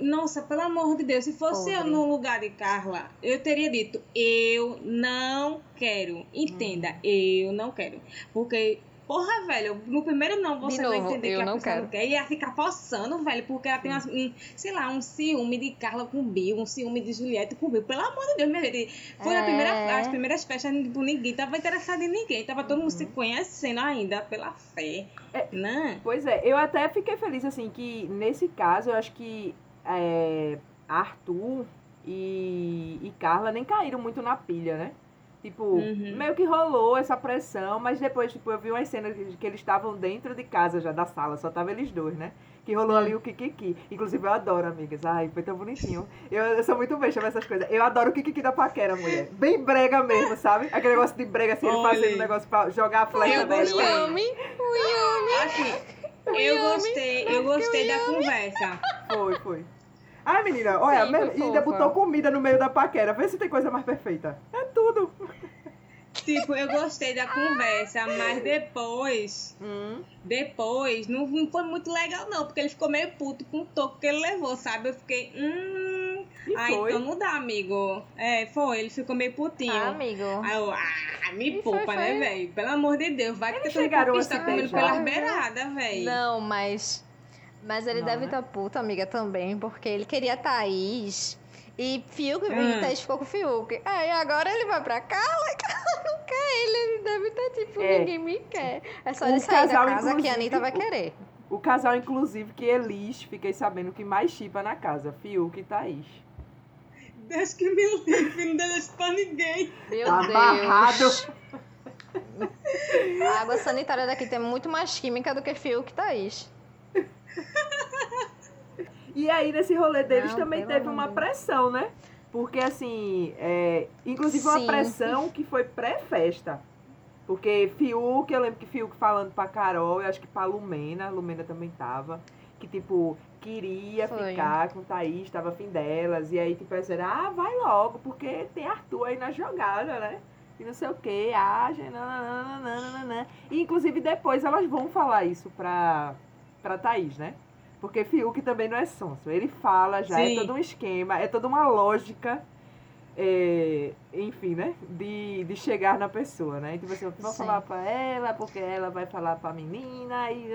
[SPEAKER 1] Nossa, pelo amor de Deus, se fosse eu
[SPEAKER 3] Pobre.
[SPEAKER 1] no lugar de Carla, eu teria dito, eu não quero. Entenda,
[SPEAKER 3] Hum.
[SPEAKER 1] eu não quero. Porque, porra, velho, no primeiro não, você vai
[SPEAKER 3] novo,
[SPEAKER 1] entender
[SPEAKER 3] eu
[SPEAKER 1] que a
[SPEAKER 3] não
[SPEAKER 1] pessoa
[SPEAKER 3] quero.
[SPEAKER 1] não quer. E ia ficar forçando, velho, porque ela tem, umas- um, sei lá, um ciúme de Carla com Bill, um ciúme de Juliette com Bill. Pelo amor de Deus, minha gente. Foi a
[SPEAKER 3] É.
[SPEAKER 1] primeira, as primeiras festas, tipo, ninguém tava interessado em ninguém. Tava todo mundo se
[SPEAKER 2] Uhum.
[SPEAKER 1] conhecendo ainda pela fé.
[SPEAKER 2] É.
[SPEAKER 1] Né?
[SPEAKER 2] Pois é, eu até fiquei feliz, assim, que nesse caso eu acho que é, Arthur e, e Carla nem caíram muito na pilha, né? Tipo,
[SPEAKER 1] Uhum.
[SPEAKER 2] meio que rolou essa pressão, mas depois, tipo, eu vi umas cenas que, que eles estavam dentro de casa já, da sala, só tava eles dois, né? Que rolou ali o Kikiki. Inclusive, eu adoro, amigas. Ai, foi tão bonitinho. Eu, eu sou muito beixa nessas coisas. Eu adoro o Kikiki da paquera, mulher. Bem brega mesmo, sabe? Aquele negócio de brega, assim, ele
[SPEAKER 1] Olha.
[SPEAKER 2] fazendo um negócio pra jogar a flecha
[SPEAKER 1] Eu
[SPEAKER 2] dela.
[SPEAKER 1] gostei.
[SPEAKER 3] Yumi,
[SPEAKER 1] Assim, eu gostei, eu gostei da conversa.
[SPEAKER 2] Foi, foi. Ai, menina, olha,
[SPEAKER 3] Sim,
[SPEAKER 2] mesmo- ainda
[SPEAKER 3] fofa.
[SPEAKER 2] botou comida no meio da paquera. Vê se tem coisa mais perfeita. É tudo.
[SPEAKER 1] Tipo, eu gostei da conversa, mas depois,
[SPEAKER 2] Hum.
[SPEAKER 1] depois, não, não foi muito legal não, porque ele ficou meio puto com o toco que ele levou, sabe? Eu fiquei, hum,
[SPEAKER 2] E
[SPEAKER 1] ah,
[SPEAKER 2] foi.
[SPEAKER 1] então não dá, amigo. É, foi, ele ficou meio putinho.
[SPEAKER 3] Ah, amigo.
[SPEAKER 1] Aí eu, ah, me
[SPEAKER 3] E
[SPEAKER 1] poupa,
[SPEAKER 3] foi.
[SPEAKER 1] né, velho? Pelo amor de Deus, vai que
[SPEAKER 2] Eles
[SPEAKER 1] tu não
[SPEAKER 2] chegaram a
[SPEAKER 1] conquista
[SPEAKER 2] se
[SPEAKER 1] comendo pelas beiradas, velho.
[SPEAKER 3] Não, mas. Mas ele
[SPEAKER 2] Não,
[SPEAKER 3] deve
[SPEAKER 2] né?
[SPEAKER 3] estar puto, amiga, também, porque ele queria Thaís. E Fiuk,
[SPEAKER 1] Hum.
[SPEAKER 3] e Thaís ficou com o Fiuk. Aí agora ele vai pra Carla e Carla não quer ele. Ele deve estar tipo,
[SPEAKER 2] É.
[SPEAKER 3] ninguém me quer. É só
[SPEAKER 2] O
[SPEAKER 3] ele sair da
[SPEAKER 2] casal,
[SPEAKER 3] casa que a Anitta vai
[SPEAKER 2] o-
[SPEAKER 3] querer.
[SPEAKER 2] O casal, inclusive, que Elis, fiquei sabendo que mais chipa na casa. Fiuk e Thaís.
[SPEAKER 1] Deus que me livre, não deixa pra ninguém.
[SPEAKER 3] Meu
[SPEAKER 2] Tá Amarrado.
[SPEAKER 3] Deus. A água sanitária daqui tem muito mais química do que Fiuk e Thaís.
[SPEAKER 2] E aí, nesse rolê deles
[SPEAKER 3] Não,
[SPEAKER 2] também teve uma
[SPEAKER 3] de Deus.
[SPEAKER 2] pressão, né? Porque, assim, é, inclusive uma
[SPEAKER 3] Sim.
[SPEAKER 2] pressão que foi pré-festa. Porque Fiuk, eu lembro que Fiuk falando pra Carol, eu acho que pra Lumena, Lumena também tava, que, tipo, queria
[SPEAKER 3] Foi.
[SPEAKER 2] ficar com Thaís, tava afim delas. E aí, tipo, disseram, ah, vai logo, porque tem Arthur aí na jogada, né? E não sei o que, ah, gente, nananana. E, inclusive, depois elas vão falar isso pra, pra Thaís, né? Porque Fiuk também não é sonso. Ele fala já, é
[SPEAKER 1] Sim.
[SPEAKER 2] todo um esquema, é toda uma lógica, é, enfim, né? De, de chegar na pessoa, né? Então você vai
[SPEAKER 3] Sim.
[SPEAKER 2] falar pra ela, porque ela vai falar pra menina e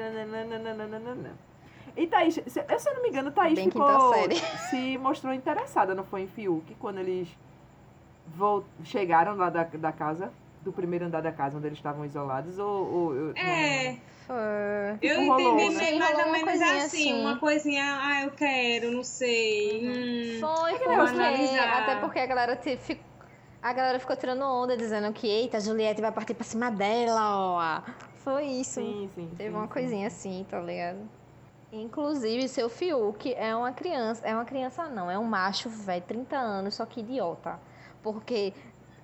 [SPEAKER 2] nananana. E Thaís, se, se eu não me engano, Thaís
[SPEAKER 3] Bem
[SPEAKER 2] ficou, se mostrou interessada, não foi em Fiuk, quando eles vol- chegaram lá da, da casa, do primeiro andar da casa onde eles estavam isolados, ou... ou eu-
[SPEAKER 1] É,
[SPEAKER 3] Foi.
[SPEAKER 1] eu
[SPEAKER 2] Tipo, rolou,
[SPEAKER 1] entendi
[SPEAKER 2] né?
[SPEAKER 1] mais
[SPEAKER 3] rolou
[SPEAKER 1] ou
[SPEAKER 3] uma
[SPEAKER 1] menos assim,
[SPEAKER 3] assim.
[SPEAKER 1] uma coisinha, ah, eu quero, não sei. Hum.
[SPEAKER 3] Foi, porque-
[SPEAKER 1] analisar.
[SPEAKER 3] Até porque a galera te, a galera ficou tirando onda, dizendo que, eita, a Juliette vai partir pra cima dela, ó. Foi isso.
[SPEAKER 2] Sim, sim.
[SPEAKER 3] Teve
[SPEAKER 2] sim,
[SPEAKER 3] uma
[SPEAKER 2] sim.
[SPEAKER 3] coisinha assim, tá ligado? Inclusive, seu Fiuk é uma criança. É uma criança, não, é um macho, velho, 30 anos, só que idiota. Porque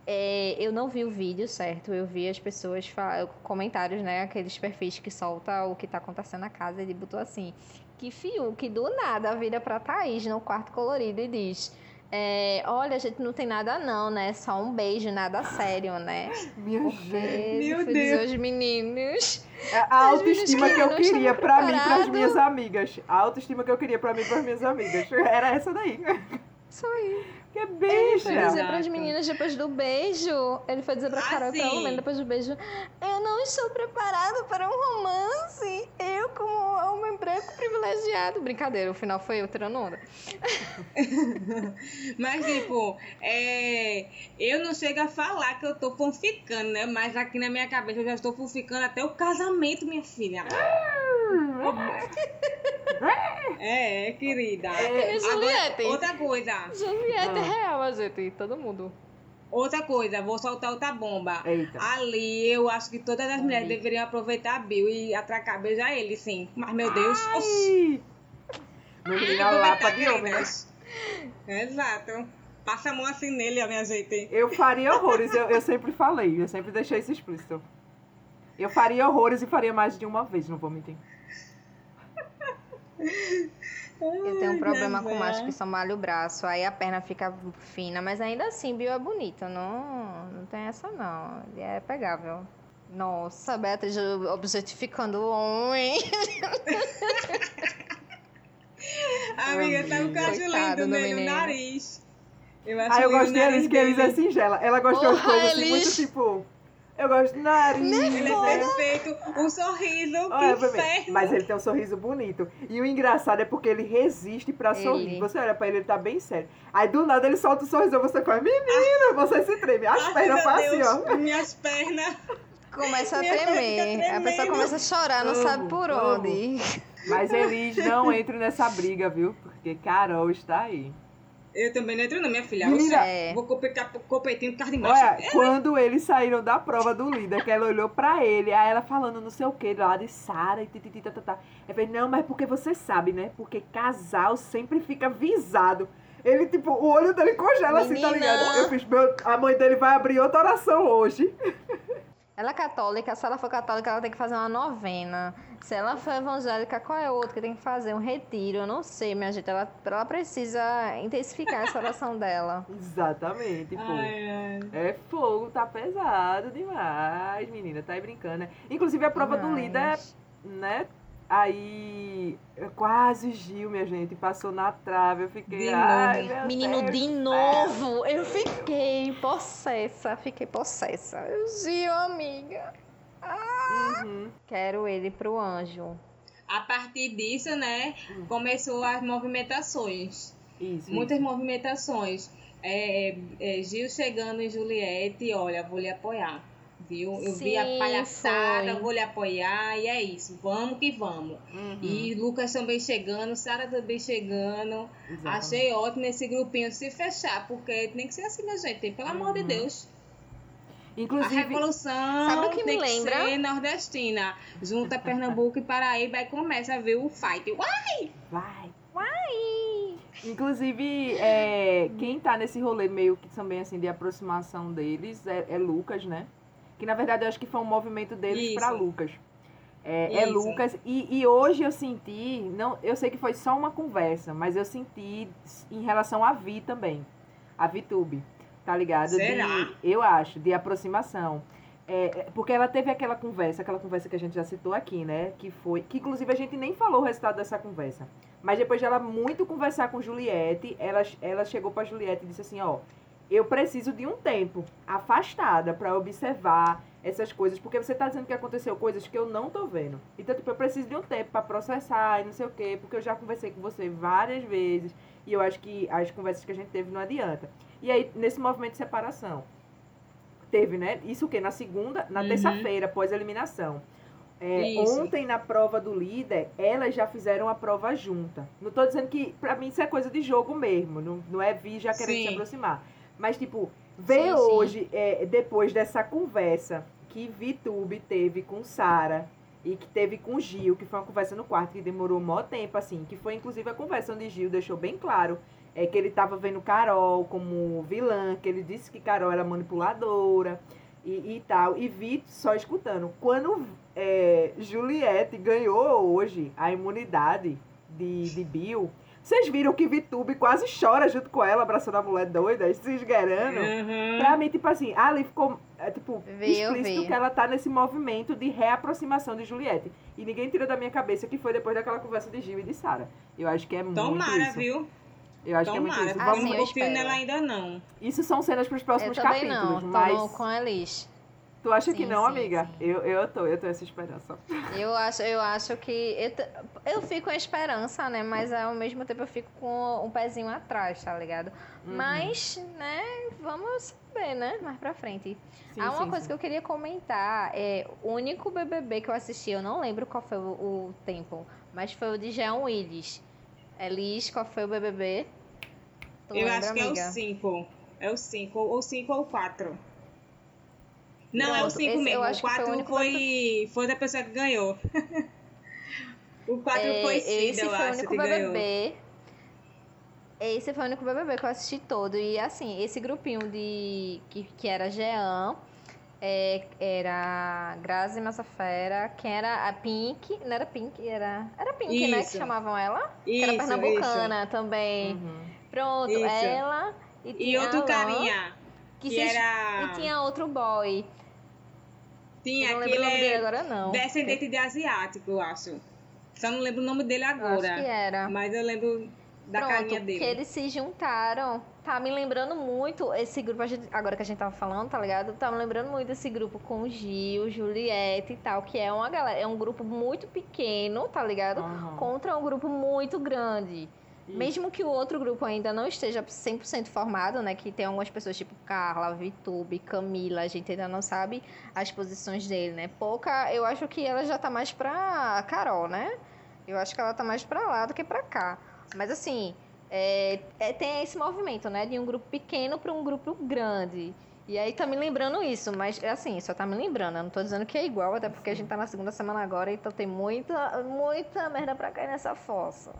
[SPEAKER 3] é, eu não vi o vídeo, certo? Eu vi as pessoas, comentários, né? Aqueles perfis que solta o que tá acontecendo na casa. Ele botou assim: que Fiuk do nada vira pra Thaís no quarto colorido e diz. É, olha, a gente não tem nada não, né? Só um beijo, nada sério, né?
[SPEAKER 2] Minha
[SPEAKER 3] Porque.
[SPEAKER 1] Meu Deus.
[SPEAKER 3] os meninos.
[SPEAKER 2] É A autoestima que eu queria pra mim e pras
[SPEAKER 3] preparados.
[SPEAKER 2] minhas amigas. A autoestima que eu queria pra mim e pras minhas amigas. Era essa daí.
[SPEAKER 3] Isso aí.
[SPEAKER 2] Que
[SPEAKER 3] Ele
[SPEAKER 2] bicha.
[SPEAKER 3] foi dizer pras
[SPEAKER 1] Exato.
[SPEAKER 3] meninas depois do beijo. Ele foi dizer pra
[SPEAKER 1] Ah,
[SPEAKER 3] Carol e pra
[SPEAKER 1] sim.
[SPEAKER 3] Lumena depois do beijo. Eu não estou preparado para um romance. Eu, como homem branco privilegiado. Brincadeira, o final foi eu tirando onda.
[SPEAKER 1] Mas, tipo, é, eu não chego a falar que eu tô fanficando, né? Mas aqui na minha cabeça eu já estou fanficando até o casamento, minha filha. É, querida.
[SPEAKER 3] E Juliette?
[SPEAKER 1] Agora, outra coisa.
[SPEAKER 3] Juliette é
[SPEAKER 2] Ah.
[SPEAKER 3] Real, a gente. Todo mundo.
[SPEAKER 1] Outra coisa, vou soltar outra bomba.
[SPEAKER 2] Eita.
[SPEAKER 1] Ali, eu acho que todas as mulheres deveriam aproveitar a Bill e atracar, beijar ele, sim. Mas, meu Deus,
[SPEAKER 2] Ai. Meu menino é uma lapa de homem, né?
[SPEAKER 1] Exato. Passa a mão assim nele, ó, minha gente.
[SPEAKER 2] Eu faria horrores, eu, eu sempre falei, eu sempre deixei isso explícito. Eu faria horrores e faria mais de uma vez, não vou mentir.
[SPEAKER 3] Eu tenho um problema com macho que só malha o braço, aí a perna fica fina, mas ainda assim, Bill é bonito, não, não tem essa não, ele é pegável. Nossa, Beatriz objetificando o homem.
[SPEAKER 1] Amiga, tá um
[SPEAKER 3] do
[SPEAKER 1] nele, o nariz. Eu acho
[SPEAKER 2] Ah, eu
[SPEAKER 1] lindo
[SPEAKER 2] gosto
[SPEAKER 1] o
[SPEAKER 2] de
[SPEAKER 1] nariz
[SPEAKER 2] Elis, que Elis é
[SPEAKER 1] dele.
[SPEAKER 2] singela. Ela gosta de coisas assim, muito tipo. Eu gosto de nariz.
[SPEAKER 1] Ele é perfeito. Um sorriso,
[SPEAKER 2] Olha
[SPEAKER 1] que inferno.
[SPEAKER 2] Mas ele tem um sorriso bonito. E o engraçado é porque ele resiste pra
[SPEAKER 3] Ele.
[SPEAKER 2] sorrir. Você olha pra ele, ele tá bem sério. Aí do nada ele solta o sorriso, você faz, menino, você se treme. As
[SPEAKER 1] Ai,
[SPEAKER 2] pernas fazem
[SPEAKER 1] Deus,
[SPEAKER 2] ó.
[SPEAKER 1] Minhas pernas.
[SPEAKER 3] Começa a tremer, a pessoa começa a chorar, não
[SPEAKER 2] Amo,
[SPEAKER 3] sabe por
[SPEAKER 2] amo.
[SPEAKER 3] onde.
[SPEAKER 2] Mas Elis, não entre nessa briga, viu? Porque Carol está aí.
[SPEAKER 1] Eu também não entro não, minha filha.
[SPEAKER 2] Menina.
[SPEAKER 1] Oxe,
[SPEAKER 3] É.
[SPEAKER 1] Vou competir competir com carro de macho.
[SPEAKER 2] Olha, quando eles saíram da prova do líder, que ela olhou pra ele, aí ela falando não sei o que, lá de Sara e tititi, tá, tá, tá. Eu falei, não, mas porque você sabe, né? Porque casal sempre fica visado. Ele, tipo, o olho dele congela assim, tá
[SPEAKER 3] Menina.
[SPEAKER 2] ligado? Eu fiz, meu, a mãe dele vai abrir outra oração hoje.
[SPEAKER 3] Ela é católica, se ela for católica, ela tem que fazer uma novena. Se ela for evangélica, qual é outro que tem que fazer? Um retiro, eu não sei, minha gente. Ela, ela precisa intensificar essa oração dela.
[SPEAKER 2] Exatamente, pô.
[SPEAKER 1] Ai, ai.
[SPEAKER 2] É fogo, tá pesado demais, menina. Tá aí brincando, né? Inclusive a prova do
[SPEAKER 3] Demais.
[SPEAKER 2] líder, né? Aí quase o Gil, minha gente, passou na trave. Eu fiquei.
[SPEAKER 1] De novo.
[SPEAKER 3] Menino,
[SPEAKER 2] Deus
[SPEAKER 3] de
[SPEAKER 2] do céu."
[SPEAKER 3] novo! Eu fiquei possessa, fiquei possessa. Eu Gil, amiga.
[SPEAKER 2] Uhum.
[SPEAKER 3] Quero ele pro anjo.
[SPEAKER 1] A partir disso, né, começou as movimentações.
[SPEAKER 2] Isso.
[SPEAKER 1] Muitas movimentações. É, é, Gil chegando em Juliette, olha, vou lhe apoiar. Viu? Eu vi a
[SPEAKER 3] Sim,
[SPEAKER 1] palhaçada,
[SPEAKER 3] foi.
[SPEAKER 1] vou lhe apoiar, e é isso. Vamos que vamos.
[SPEAKER 2] Uhum.
[SPEAKER 1] E Lucas também chegando, Sara também chegando.
[SPEAKER 2] Exatamente.
[SPEAKER 1] Achei ótimo esse grupinho se fechar, porque tem que ser assim, minha gente. Pelo amor de
[SPEAKER 2] Uhum.
[SPEAKER 1] Deus. A
[SPEAKER 2] Inclusive,
[SPEAKER 1] revolução
[SPEAKER 3] Sabe o que
[SPEAKER 1] tem
[SPEAKER 3] me lembra?
[SPEAKER 1] que ser nordestina. Junta Pernambuco e Paraíba e começa a ver o fight. Uai!
[SPEAKER 2] vai.
[SPEAKER 3] Ai!
[SPEAKER 2] Inclusive, é, quem tá nesse rolê meio que também assim de aproximação deles é, é Lucas, né? Que na verdade eu acho que foi um movimento deles pra Lucas. É, é. Lucas. E, e hoje eu senti, não, eu sei que foi só uma conversa, mas eu senti em relação a Vi também. A VTube, tá ligado?
[SPEAKER 1] Será?
[SPEAKER 2] De, eu acho, de aproximação. É, é, porque ela teve aquela conversa, aquela conversa que a gente já citou aqui, né? Que foi. Que inclusive a gente nem falou o resultado dessa conversa. Mas depois de ela muito conversar com Juliette, ela, ela chegou pra Juliette e disse assim, ó, eu preciso de um tempo afastada pra observar essas coisas, porque você tá dizendo que aconteceu coisas que eu não tô vendo. Então, tipo, eu preciso de um tempo pra processar e não sei o quê, porque eu já conversei com você várias vezes e eu acho que as conversas que a gente teve não adianta. E aí, nesse movimento de separação, teve, né? Isso o quê? Na segunda, na
[SPEAKER 1] Uhum.
[SPEAKER 2] terça-feira, após a eliminação. É, ontem, na prova do líder, elas já fizeram a prova junta. Não tô dizendo que, pra mim, isso é coisa de jogo mesmo. Não, não é vir já querendo se
[SPEAKER 1] Sim.
[SPEAKER 2] aproximar. Mas, tipo, ver hoje, é, depois dessa conversa que VTube teve com Sara E que teve com Gil, que foi uma conversa no quarto que demorou mó tempo, assim. Que foi inclusive a conversa onde Gil deixou bem claro é, que ele tava vendo Carol como vilã, que ele disse que Carol era manipuladora e, e tal. E vi só escutando. Quando é, Juliette ganhou hoje a imunidade de, de Bill. Vocês viram que Vitube quase chora junto com ela, abraçando a mulher doida, se esgueirando?
[SPEAKER 1] Uhum.
[SPEAKER 2] Pra mim, tipo assim, ali ficou, é, tipo,
[SPEAKER 3] eu
[SPEAKER 2] explícito que ela tá nesse movimento de reaproximação de Juliette. E ninguém tira da minha cabeça que foi depois daquela conversa de Gil e de Sara. Eu acho que é muito
[SPEAKER 1] Tomara, viu?
[SPEAKER 2] Eu acho que é muito
[SPEAKER 1] Tomara.
[SPEAKER 2] isso. Vamos-
[SPEAKER 3] sim,
[SPEAKER 1] não
[SPEAKER 3] eu
[SPEAKER 1] confio nela ainda não.
[SPEAKER 2] Isso são cenas pros
[SPEAKER 3] Eu
[SPEAKER 2] próximos
[SPEAKER 3] também
[SPEAKER 2] capítulos,
[SPEAKER 3] não,
[SPEAKER 2] mas...
[SPEAKER 3] tô com a Elis.
[SPEAKER 2] Tu acha que
[SPEAKER 3] Sim,
[SPEAKER 2] não,
[SPEAKER 3] sim,
[SPEAKER 2] amiga?
[SPEAKER 3] sim.
[SPEAKER 2] Eu, eu tô, eu tenho essa esperança.
[SPEAKER 3] Eu acho, eu acho que. Eu, t- eu fico com a esperança, né? Mas ao mesmo tempo eu fico com um pezinho atrás, tá ligado?
[SPEAKER 2] Uhum.
[SPEAKER 3] Mas, né, vamos saber, né? Mais pra frente.
[SPEAKER 2] Sim,
[SPEAKER 3] Há uma
[SPEAKER 2] sim,
[SPEAKER 3] coisa
[SPEAKER 2] sim.
[SPEAKER 3] que eu queria comentar. É, o único BBB que eu assisti, eu não lembro qual foi o, o tempo, mas foi o de Jean Willis. Elis, qual foi o BBB? Tu
[SPEAKER 1] eu
[SPEAKER 3] lembra,
[SPEAKER 1] acho que é o
[SPEAKER 3] amiga?
[SPEAKER 1] 5. É o 5, ou 5 ou 4. Não, é o
[SPEAKER 3] Pronto,
[SPEAKER 1] 5
[SPEAKER 3] esse eu
[SPEAKER 1] mesmo.
[SPEAKER 3] acho
[SPEAKER 1] O
[SPEAKER 3] que foi o
[SPEAKER 1] 4
[SPEAKER 3] único
[SPEAKER 1] foi, foi da pessoa que ganhou. o 4
[SPEAKER 3] É,
[SPEAKER 1] foi
[SPEAKER 3] esse
[SPEAKER 1] Cida, eu
[SPEAKER 3] foi o
[SPEAKER 1] acho,
[SPEAKER 3] único
[SPEAKER 1] que ganhou.
[SPEAKER 3] BBB. Esse foi o único BBB que eu assisti todo. E assim, esse grupinho de. que, que era Jean, é, era Grazi Massafera, quem era a Pink. Não era Pink, era. Era Pink, né? Que
[SPEAKER 1] Isso.
[SPEAKER 3] chamavam ela. Que era
[SPEAKER 1] Isso,
[SPEAKER 3] pernambucana também.
[SPEAKER 2] Uhum.
[SPEAKER 3] Pronto,
[SPEAKER 1] Isso.
[SPEAKER 3] ela. E,
[SPEAKER 1] E outro
[SPEAKER 3] Alan,
[SPEAKER 1] carinha,
[SPEAKER 3] Que,
[SPEAKER 1] que era...
[SPEAKER 3] E tinha outro boy.
[SPEAKER 1] Tinha
[SPEAKER 3] eu não lembro o nome
[SPEAKER 1] aquele
[SPEAKER 3] dele agora, não.
[SPEAKER 1] descendente de asiático, eu acho. Só não lembro o nome dele
[SPEAKER 3] Eu acho que
[SPEAKER 1] agora.
[SPEAKER 3] era.
[SPEAKER 1] Mas eu lembro da
[SPEAKER 3] Pronto,
[SPEAKER 1] carinha dele.
[SPEAKER 3] que eles se juntaram. Tá me lembrando muito esse grupo, gente- agora que a gente tava falando, tá ligado? Tá me lembrando muito esse grupo com o Gil, Juliette e tal, que é uma galera, é um grupo muito pequeno, tá ligado?
[SPEAKER 2] Aham.
[SPEAKER 3] Contra um grupo muito grande. Mesmo que o outro grupo ainda não esteja 100% formado, né? Que tem algumas pessoas tipo Carla, Vitube, Camila, a gente ainda não sabe as posições dele, né? Pouca, eu acho que ela já tá mais pra Carol, né? Eu acho que ela tá mais pra lá do que pra cá. Mas assim, é, é- tem esse movimento, né? De um grupo pequeno pra um grupo grande. E aí tá me lembrando isso, mas assim, só tá me lembrando. Eu não tô dizendo que é igual, até porque a gente tá na segunda semana agora, então tem muita, muita merda pra cair nessa fossa.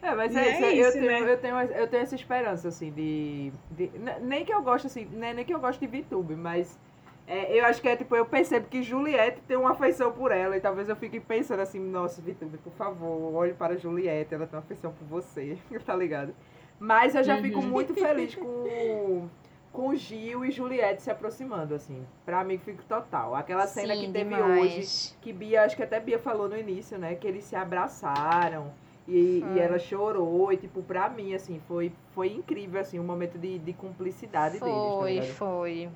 [SPEAKER 2] É, mas é,
[SPEAKER 1] é
[SPEAKER 2] isso, eu,
[SPEAKER 1] isso,
[SPEAKER 2] tenho,
[SPEAKER 1] né?
[SPEAKER 2] eu, tenho, eu tenho essa esperança, assim, de. de- nem que eu gosto, assim, nem, nem que eu gosto de VTube, mas é, eu acho que é tipo, eu percebo que Juliette tem uma afeição por ela, e talvez eu fique pensando assim, nossa, VTube, por favor, olhe para Juliette, ela tem uma afeição por você, tá ligado? Mas eu já fico
[SPEAKER 1] Uhum.
[SPEAKER 2] muito feliz com, com Gil e Juliette se aproximando, assim. Pra mim, fico total. Aquela cena que
[SPEAKER 3] Sim,
[SPEAKER 2] teve
[SPEAKER 3] demais.
[SPEAKER 2] hoje, que Bia, acho que até Bia falou no início, né? Que eles se abraçaram e,
[SPEAKER 3] Foi.
[SPEAKER 2] e ela chorou. E, tipo, pra mim, assim, foi, foi incrível, assim, um momento de, de cumplicidade deles, tá
[SPEAKER 3] Foi,
[SPEAKER 2] ligado?
[SPEAKER 3] foi.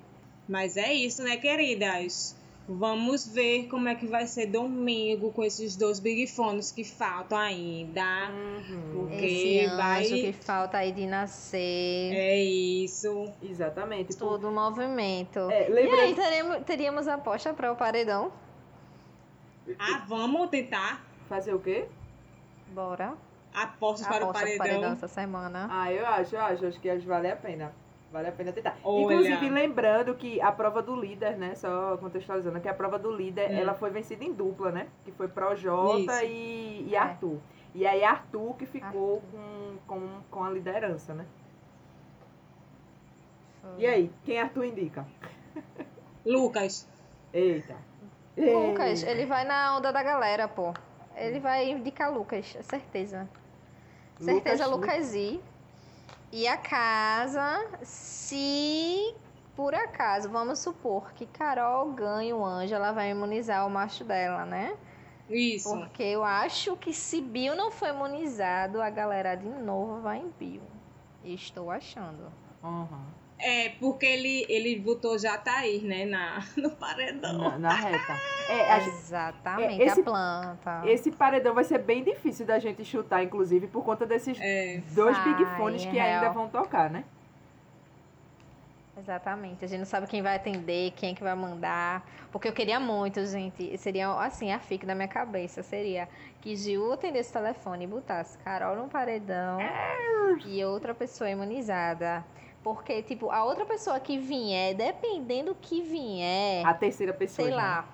[SPEAKER 1] Mas é isso, né, queridas? Vamos ver como é que vai ser domingo com esses dois Big Fones que faltam ainda.
[SPEAKER 2] Uhum.
[SPEAKER 1] Porque
[SPEAKER 3] Esse
[SPEAKER 1] vai-
[SPEAKER 3] anjo que falta aí de nascer.
[SPEAKER 1] É isso.
[SPEAKER 2] Exatamente.
[SPEAKER 3] Todo o movimento.
[SPEAKER 2] é,
[SPEAKER 3] E aí, teremos, teríamos aposta para o paredão?
[SPEAKER 1] Ah, vamos tentar
[SPEAKER 2] Fazer o quê?
[SPEAKER 3] Bora.
[SPEAKER 1] apostas para o paredão.
[SPEAKER 3] paredão essa semana.
[SPEAKER 2] Ah, eu acho, eu acho. Acho que acho que vale a pena. Vale a pena tentar.
[SPEAKER 1] Olha.
[SPEAKER 2] Inclusive, lembrando que a prova do líder, né? Só contextualizando, que a prova do líder,
[SPEAKER 1] Hum.
[SPEAKER 2] ela foi vencida em dupla, né? Que foi Projota e, e
[SPEAKER 3] É.
[SPEAKER 2] Arthur. E aí Arthur que ficou com, com, com a liderança, né? E aí, quem Arthur indica?
[SPEAKER 1] Lucas.
[SPEAKER 2] Eita.
[SPEAKER 3] Lucas,
[SPEAKER 2] Eita.
[SPEAKER 3] ele vai na onda da galera, pô. Ele vai indicar Lucas, é certeza. Certeza,
[SPEAKER 2] Lucas,
[SPEAKER 3] Lucas I. E a casa, se por acaso, vamos supor que Carol ganhe o anjo, ela vai imunizar o macho dela, né?
[SPEAKER 1] Isso.
[SPEAKER 3] Porque eu acho que se Bill não for imunizado, a galera de novo vai em Bill. Estou achando.
[SPEAKER 2] Uhum.
[SPEAKER 1] É, porque ele, ele botou Jatair, né, na, no paredão.
[SPEAKER 2] Na, na reta. É, a
[SPEAKER 3] Exatamente,
[SPEAKER 2] é, esse-
[SPEAKER 3] a planta.
[SPEAKER 2] esse paredão vai ser bem difícil da gente chutar, inclusive, por conta desses
[SPEAKER 1] É,
[SPEAKER 2] dois Big
[SPEAKER 3] Vai,
[SPEAKER 2] Fones que
[SPEAKER 3] real.
[SPEAKER 2] ainda vão tocar, né?
[SPEAKER 3] Exatamente. A gente não sabe quem vai atender, quem que vai mandar. Porque eu queria muito, gente. Seria assim, a fica da minha cabeça. Seria que Gil atendesse o telefone e botasse Carol no paredão e outra pessoa imunizada. Porque, tipo, a outra pessoa que vier, dependendo que vier,
[SPEAKER 2] A terceira pessoa.
[SPEAKER 3] sei
[SPEAKER 2] já.
[SPEAKER 3] lá.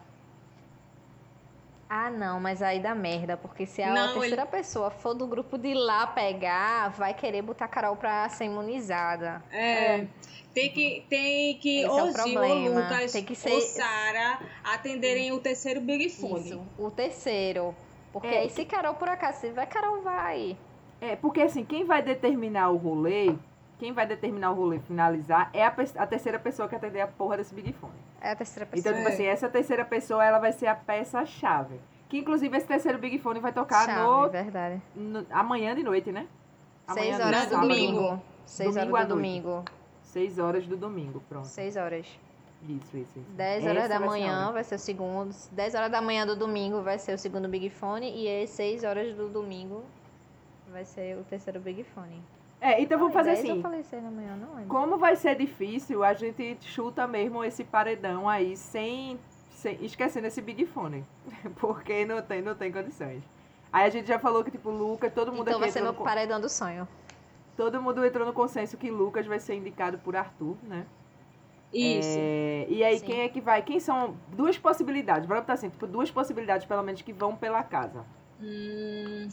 [SPEAKER 3] Ah, não, mas aí dá merda, porque se a
[SPEAKER 1] Não,
[SPEAKER 3] terceira pessoa for do grupo de lá pegar, vai querer botar a Carol pra ser imunizada.
[SPEAKER 1] É. Tem que, tem que
[SPEAKER 3] Esse é o
[SPEAKER 1] ou Gil ou. Lucas
[SPEAKER 3] Tem que ser-
[SPEAKER 1] ou Sara atenderem o terceiro Big Fone.
[SPEAKER 3] Isso, o terceiro. Porque
[SPEAKER 2] É.
[SPEAKER 3] aí se Carol por acaso se vai, Carol vai.
[SPEAKER 2] É, porque assim, quem vai determinar o rolê, quem vai determinar o rolê finalizar é a, a terceira pessoa que atender a porra desse Big Fone.
[SPEAKER 3] É a terceira pessoa.
[SPEAKER 2] Então, tipo
[SPEAKER 1] É.
[SPEAKER 2] assim, essa terceira pessoa, ela vai ser a peça-chave. Que, inclusive, esse terceiro Big Fone vai tocar
[SPEAKER 3] Chave,
[SPEAKER 2] no,
[SPEAKER 3] verdade.
[SPEAKER 2] no- amanhã de noite, né?
[SPEAKER 3] Seis
[SPEAKER 2] de
[SPEAKER 3] horas do
[SPEAKER 2] sábado.
[SPEAKER 3] domingo. Seis
[SPEAKER 2] Domingo
[SPEAKER 3] horas do domingo.
[SPEAKER 2] Seis horas do domingo, pronto.
[SPEAKER 3] Seis horas.
[SPEAKER 2] Isso, isso, isso.
[SPEAKER 3] 10 horas
[SPEAKER 2] Essa
[SPEAKER 3] da
[SPEAKER 2] vai ser
[SPEAKER 3] manhã
[SPEAKER 2] hora.
[SPEAKER 3] vai ser o segundo. 10 horas da manhã do domingo vai ser o segundo Big Fone. E às 6 horas do domingo vai ser o terceiro Big Fone.
[SPEAKER 2] É, então vamos fazer
[SPEAKER 3] 10
[SPEAKER 2] assim.
[SPEAKER 3] Eu falei 6 da manhã, não.
[SPEAKER 2] Como vai ser difícil, a gente chuta mesmo esse paredão aí sem, sem esquecendo esse Big Fone. Porque não tem, não tem condições. Aí a gente já falou que, tipo, Lucas, todo mundo
[SPEAKER 3] Então
[SPEAKER 2] aqui
[SPEAKER 3] vai ser
[SPEAKER 2] no,
[SPEAKER 3] paredão do sonho.
[SPEAKER 2] todo mundo entrou no consenso que Lucas vai ser indicado por Arthur, né?
[SPEAKER 1] Isso.
[SPEAKER 2] É, e aí,
[SPEAKER 3] Sim.
[SPEAKER 2] quem é que vai? Quem são duas possibilidades? Bora botar assim, tipo, duas possibilidades, pelo menos, que vão pela casa.
[SPEAKER 1] Hum,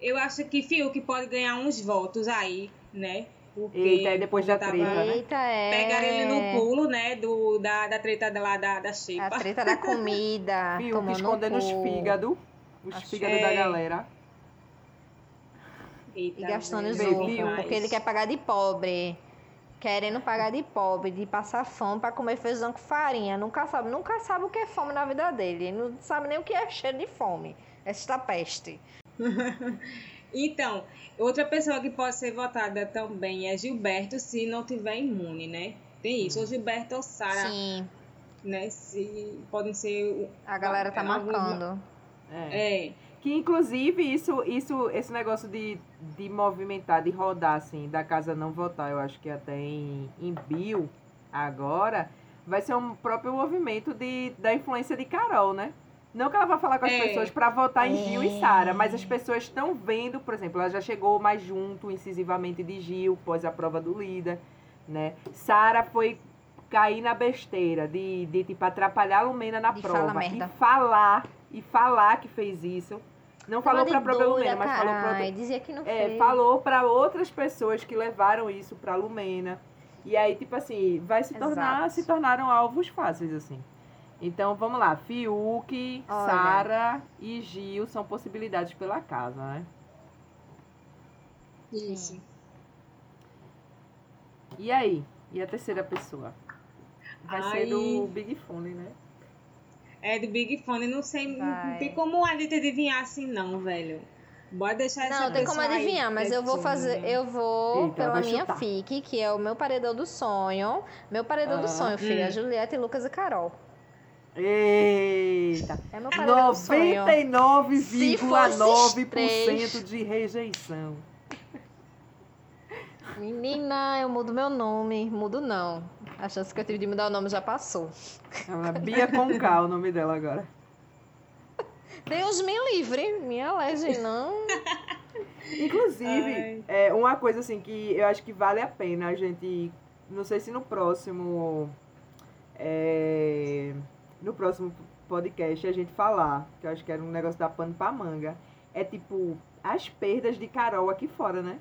[SPEAKER 1] eu acho que Fiuk pode ganhar uns votos aí, né? Porque
[SPEAKER 2] Eita, aí depois da
[SPEAKER 1] tava-
[SPEAKER 2] treta, né?
[SPEAKER 3] Eita, é.
[SPEAKER 1] Pegaram ele no pulo, né? Do, da, da treta lá da, da
[SPEAKER 3] A
[SPEAKER 1] Xepa.
[SPEAKER 3] treta da comida.
[SPEAKER 2] Fiuk escondendo os fígados. Os
[SPEAKER 3] Acho-
[SPEAKER 2] fígados da
[SPEAKER 1] É.
[SPEAKER 2] galera.
[SPEAKER 1] Eita,
[SPEAKER 3] E gastando os
[SPEAKER 1] demais.
[SPEAKER 3] Porque ele quer pagar de pobre. Querendo pagar de pobre, de passar fome pra comer feijão com farinha. Nunca sabe, nunca sabe o que é fome na vida dele. Ele não sabe nem o que é cheiro de fome. Esta peste.
[SPEAKER 1] Então, outra pessoa que pode ser votada também é Gilberto, se não tiver imune, né? Tem isso, ou Gilberto ou Sara,
[SPEAKER 3] Sim,
[SPEAKER 1] né? Se podem ser.
[SPEAKER 3] a galera tá
[SPEAKER 1] alguns-
[SPEAKER 3] marcando.
[SPEAKER 2] É.
[SPEAKER 1] É.
[SPEAKER 2] Que inclusive isso, isso, esse negócio de, de movimentar, de rodar assim, da casa não votar, eu acho que até em, em Bill agora, vai ser um próprio movimento de, da influência de Carol, né? Não que ela vá falar com as
[SPEAKER 1] É.
[SPEAKER 2] pessoas para votar em Gil e
[SPEAKER 3] É.
[SPEAKER 2] Sara, mas as pessoas estão vendo, por exemplo, ela já chegou mais junto incisivamente de Gil, pós a prova do líder, né? Sara foi cair na besteira de, de tipo, atrapalhar a Lumena na
[SPEAKER 3] De
[SPEAKER 2] prova.
[SPEAKER 3] falar merda.
[SPEAKER 2] E falar, e falar que fez isso. Não falou pra própria
[SPEAKER 3] doida,
[SPEAKER 2] Lumena, mas falou pra outra.
[SPEAKER 3] Dizia que não
[SPEAKER 2] é,
[SPEAKER 3] fez.
[SPEAKER 2] falou para outras pessoas que levaram isso pra Lumena. E aí, tipo assim, vai se tornar,
[SPEAKER 3] Exato.
[SPEAKER 2] se tornaram alvos fáceis, assim. Então, vamos lá. Fiuk. Sara e Gil são possibilidades pela casa, né?
[SPEAKER 1] Isso.
[SPEAKER 2] E aí? E a terceira pessoa? Vai ser
[SPEAKER 1] Ai.
[SPEAKER 2] do Big Fone, né?
[SPEAKER 1] É do Big Fone, não sei.
[SPEAKER 3] Vai.
[SPEAKER 1] Não tem como a gente adivinhar assim, não, velho. Bora deixar essa
[SPEAKER 3] Não, tem como adivinhar, mas eu vou fazer. Eu vou
[SPEAKER 2] Eita,
[SPEAKER 3] pela minha
[SPEAKER 2] chutar.
[SPEAKER 3] FIC, que é o meu paredão do sonho. Meu paredão
[SPEAKER 2] Ah,
[SPEAKER 3] do sonho, filha.
[SPEAKER 1] hum.
[SPEAKER 3] Julieta e Lucas e Carol.
[SPEAKER 2] Eita!
[SPEAKER 3] É meu paredão do sonho.
[SPEAKER 2] 99,9% de rejeição.
[SPEAKER 3] Menina, eu mudo meu nome. Mudo não. A chance que eu tive de mudar o nome já passou.
[SPEAKER 2] Ela- Bia Concal, o nome dela agora.
[SPEAKER 3] Deus me livre. Minha legem, não.
[SPEAKER 2] Inclusive,
[SPEAKER 1] Ai.
[SPEAKER 2] é uma coisa assim que eu acho que vale a pena a gente. Não sei se no próximo. é, no próximo podcast a gente falar, que eu acho que era um negócio da pano pra manga. É tipo, as perdas de Carol aqui fora, né?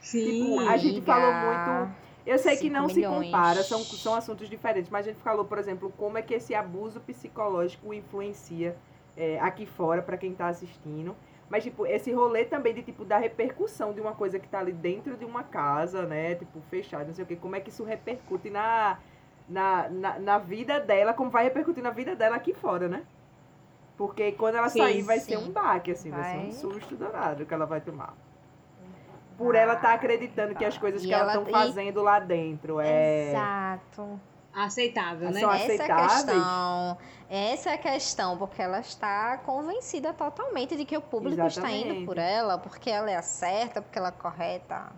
[SPEAKER 1] Sim.
[SPEAKER 2] Tipo, a gente falou muito. Eu sei que não
[SPEAKER 3] milhões.
[SPEAKER 2] se compara, são, são assuntos diferentes, mas a gente falou, por exemplo, como é que esse abuso psicológico influencia é, aqui fora para quem tá assistindo. Mas, tipo, esse rolê também de, tipo, da repercussão de uma coisa que tá ali dentro de uma casa, né? Tipo, fechada, não sei o quê. Como é que isso repercute na, na, na, na vida dela, como vai repercutir na vida dela aqui fora, né? Porque quando ela
[SPEAKER 1] Sim,
[SPEAKER 2] sair vai ser
[SPEAKER 3] sim.
[SPEAKER 2] um baque, assim, vai,
[SPEAKER 3] Vai.
[SPEAKER 2] ser um susto danado que ela vai tomar. Por ela estar acreditando que as coisas
[SPEAKER 3] E
[SPEAKER 2] que ela estão
[SPEAKER 3] e-
[SPEAKER 2] fazendo lá dentro é.
[SPEAKER 3] Exato.
[SPEAKER 1] Aceitável, né?
[SPEAKER 2] São
[SPEAKER 3] Essa é a
[SPEAKER 2] aceitáveis?
[SPEAKER 3] questão. Essa é a questão, porque ela está convencida totalmente de que o público está indo
[SPEAKER 2] Exatamente.
[SPEAKER 3] por ela, porque ela é a certa, porque ela é correta.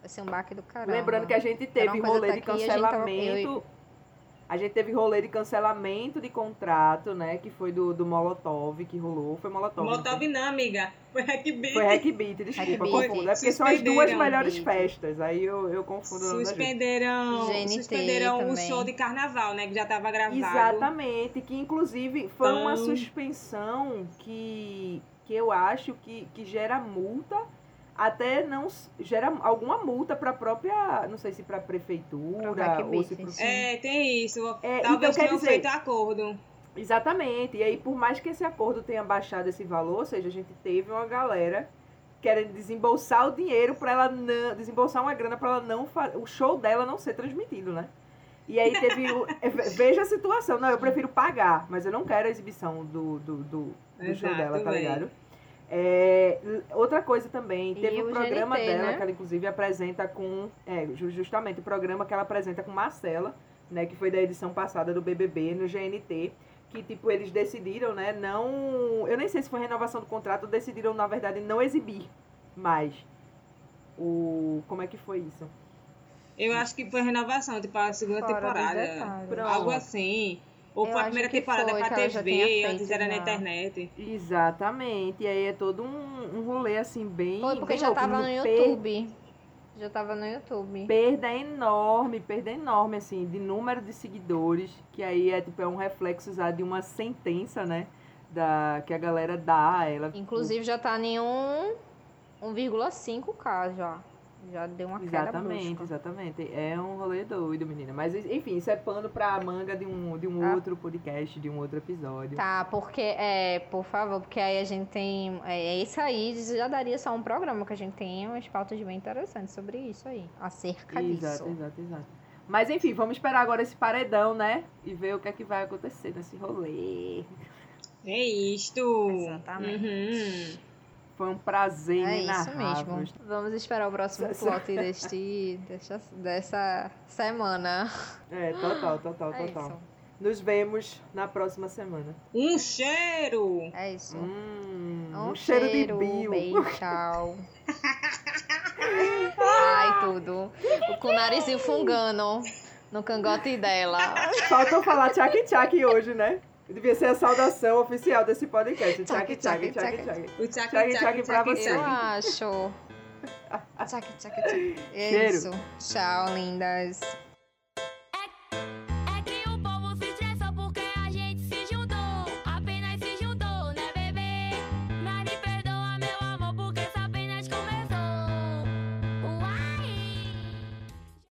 [SPEAKER 3] Vai ser um baque do caramba.
[SPEAKER 2] Lembrando que a gente teve rolê de
[SPEAKER 3] tá gente tava-
[SPEAKER 2] cancelamento. A gente teve rolê de cancelamento de contrato, né? Que foi do, do Molotov que rolou. Foi Molotov.
[SPEAKER 1] Molotov não, amiga. Foi Hackbeat.
[SPEAKER 2] Foi Hackbeat, desculpa,
[SPEAKER 3] Hackbeat.
[SPEAKER 2] confundo. É porque são as duas melhores
[SPEAKER 3] Hackbeat.
[SPEAKER 2] festas. Aí eu, eu confundo gente.
[SPEAKER 1] Suspenderam,
[SPEAKER 3] GNT
[SPEAKER 1] suspenderam o show de carnaval, né? Que já tava gravado.
[SPEAKER 2] Exatamente, que inclusive foi uma
[SPEAKER 1] Então-
[SPEAKER 2] suspensão que, que eu acho que, que gera multa, até não gera alguma multa para a própria, não sei se para a prefeitura
[SPEAKER 3] Pra
[SPEAKER 2] ou se pro...
[SPEAKER 1] É, tem isso.
[SPEAKER 2] É, então
[SPEAKER 1] Talvez
[SPEAKER 2] quer
[SPEAKER 1] tenham
[SPEAKER 2] dizer-
[SPEAKER 1] feito acordo.
[SPEAKER 2] Exatamente. E aí, por mais que esse acordo tenha baixado esse valor, ou seja, a gente teve uma galera querendo desembolsar o dinheiro para ela não. desembolsar uma grana para ela não. fa- o show dela não ser transmitido, né? E aí teve. o, ve- veja a situação. Não, eu prefiro pagar, mas eu não quero a exibição do, do, do, do show dela, tá ligado? É, outra coisa também,
[SPEAKER 3] E
[SPEAKER 2] teve um
[SPEAKER 3] o
[SPEAKER 2] programa
[SPEAKER 3] GNT,
[SPEAKER 2] dela
[SPEAKER 3] né?
[SPEAKER 2] que ela inclusive apresenta com. É, ju- justamente o programa que ela apresenta com Marcela, né? Que foi da edição passada do BBB no GNT. Que, tipo, eles decidiram, né? Não. Eu nem sei se foi renovação do contrato, decidiram, na verdade, não exibir mais. O. Como é que foi isso?
[SPEAKER 1] Eu acho que foi renovação, tipo, a segunda
[SPEAKER 3] Fora
[SPEAKER 1] temporada. Algo assim. Ou
[SPEAKER 3] Eu
[SPEAKER 1] foi a primeira
[SPEAKER 3] que
[SPEAKER 1] temporada
[SPEAKER 3] foi,
[SPEAKER 1] pra TV,
[SPEAKER 3] feito
[SPEAKER 1] antes era na internet.
[SPEAKER 2] Exatamente. E aí é todo um, um rolê, assim, bem.
[SPEAKER 3] Foi porque
[SPEAKER 2] bem
[SPEAKER 3] já
[SPEAKER 2] louco.
[SPEAKER 3] tava no
[SPEAKER 2] Per-
[SPEAKER 3] YouTube. Já tava no YouTube.
[SPEAKER 2] Perda enorme, perda enorme, assim, de número de seguidores, que aí é tipo é um reflexo já de uma sentença, né? Da, que a galera dá a ela.
[SPEAKER 3] Inclusive já tá em um 1,5k já. Já deu uma queda
[SPEAKER 2] Exatamente,
[SPEAKER 3] brusca.
[SPEAKER 2] exatamente. É um rolê doido, menina. Mas, enfim, isso é pano pra manga de um, de um
[SPEAKER 3] Ah.
[SPEAKER 2] outro podcast, de um outro episódio.
[SPEAKER 3] Tá, porque, é, por favor, porque aí a gente tem. É, é isso aí, já daria só um programa que a gente tem umas pautas bem interessantes sobre isso aí. Acerca
[SPEAKER 2] Exato,
[SPEAKER 3] disso.
[SPEAKER 2] exato, exato. Mas, enfim, vamos esperar agora esse paredão, né? E ver o que é que vai acontecer nesse rolê.
[SPEAKER 1] É isto.
[SPEAKER 3] Exatamente.
[SPEAKER 1] Uhum.
[SPEAKER 2] Foi um prazer
[SPEAKER 3] É isso
[SPEAKER 2] inenarrável.
[SPEAKER 3] mesmo. Vamos esperar o próximo
[SPEAKER 2] Essa-
[SPEAKER 3] plot deste, desta, dessa semana.
[SPEAKER 2] É, total, total,
[SPEAKER 3] É
[SPEAKER 2] total.
[SPEAKER 3] isso.
[SPEAKER 2] Nos vemos na próxima semana.
[SPEAKER 1] Um cheiro!
[SPEAKER 3] É isso.
[SPEAKER 2] Hum,
[SPEAKER 3] Um,
[SPEAKER 2] um, cheiro, de bio.
[SPEAKER 3] Beijo, tchau. Ai, tudo. O, com o narizinho fungando no cangote dela.
[SPEAKER 2] Faltou falar tchak tchak hoje, né? Devia ser a saudação oficial desse podcast. Tchak
[SPEAKER 3] Tchak,
[SPEAKER 2] tchak tchak.
[SPEAKER 1] O tchak,
[SPEAKER 2] Tchak,
[SPEAKER 1] tchak,
[SPEAKER 2] pra você.
[SPEAKER 3] Eu acho. Tchak, tchak, tchak. É isso. Tchau, lindas.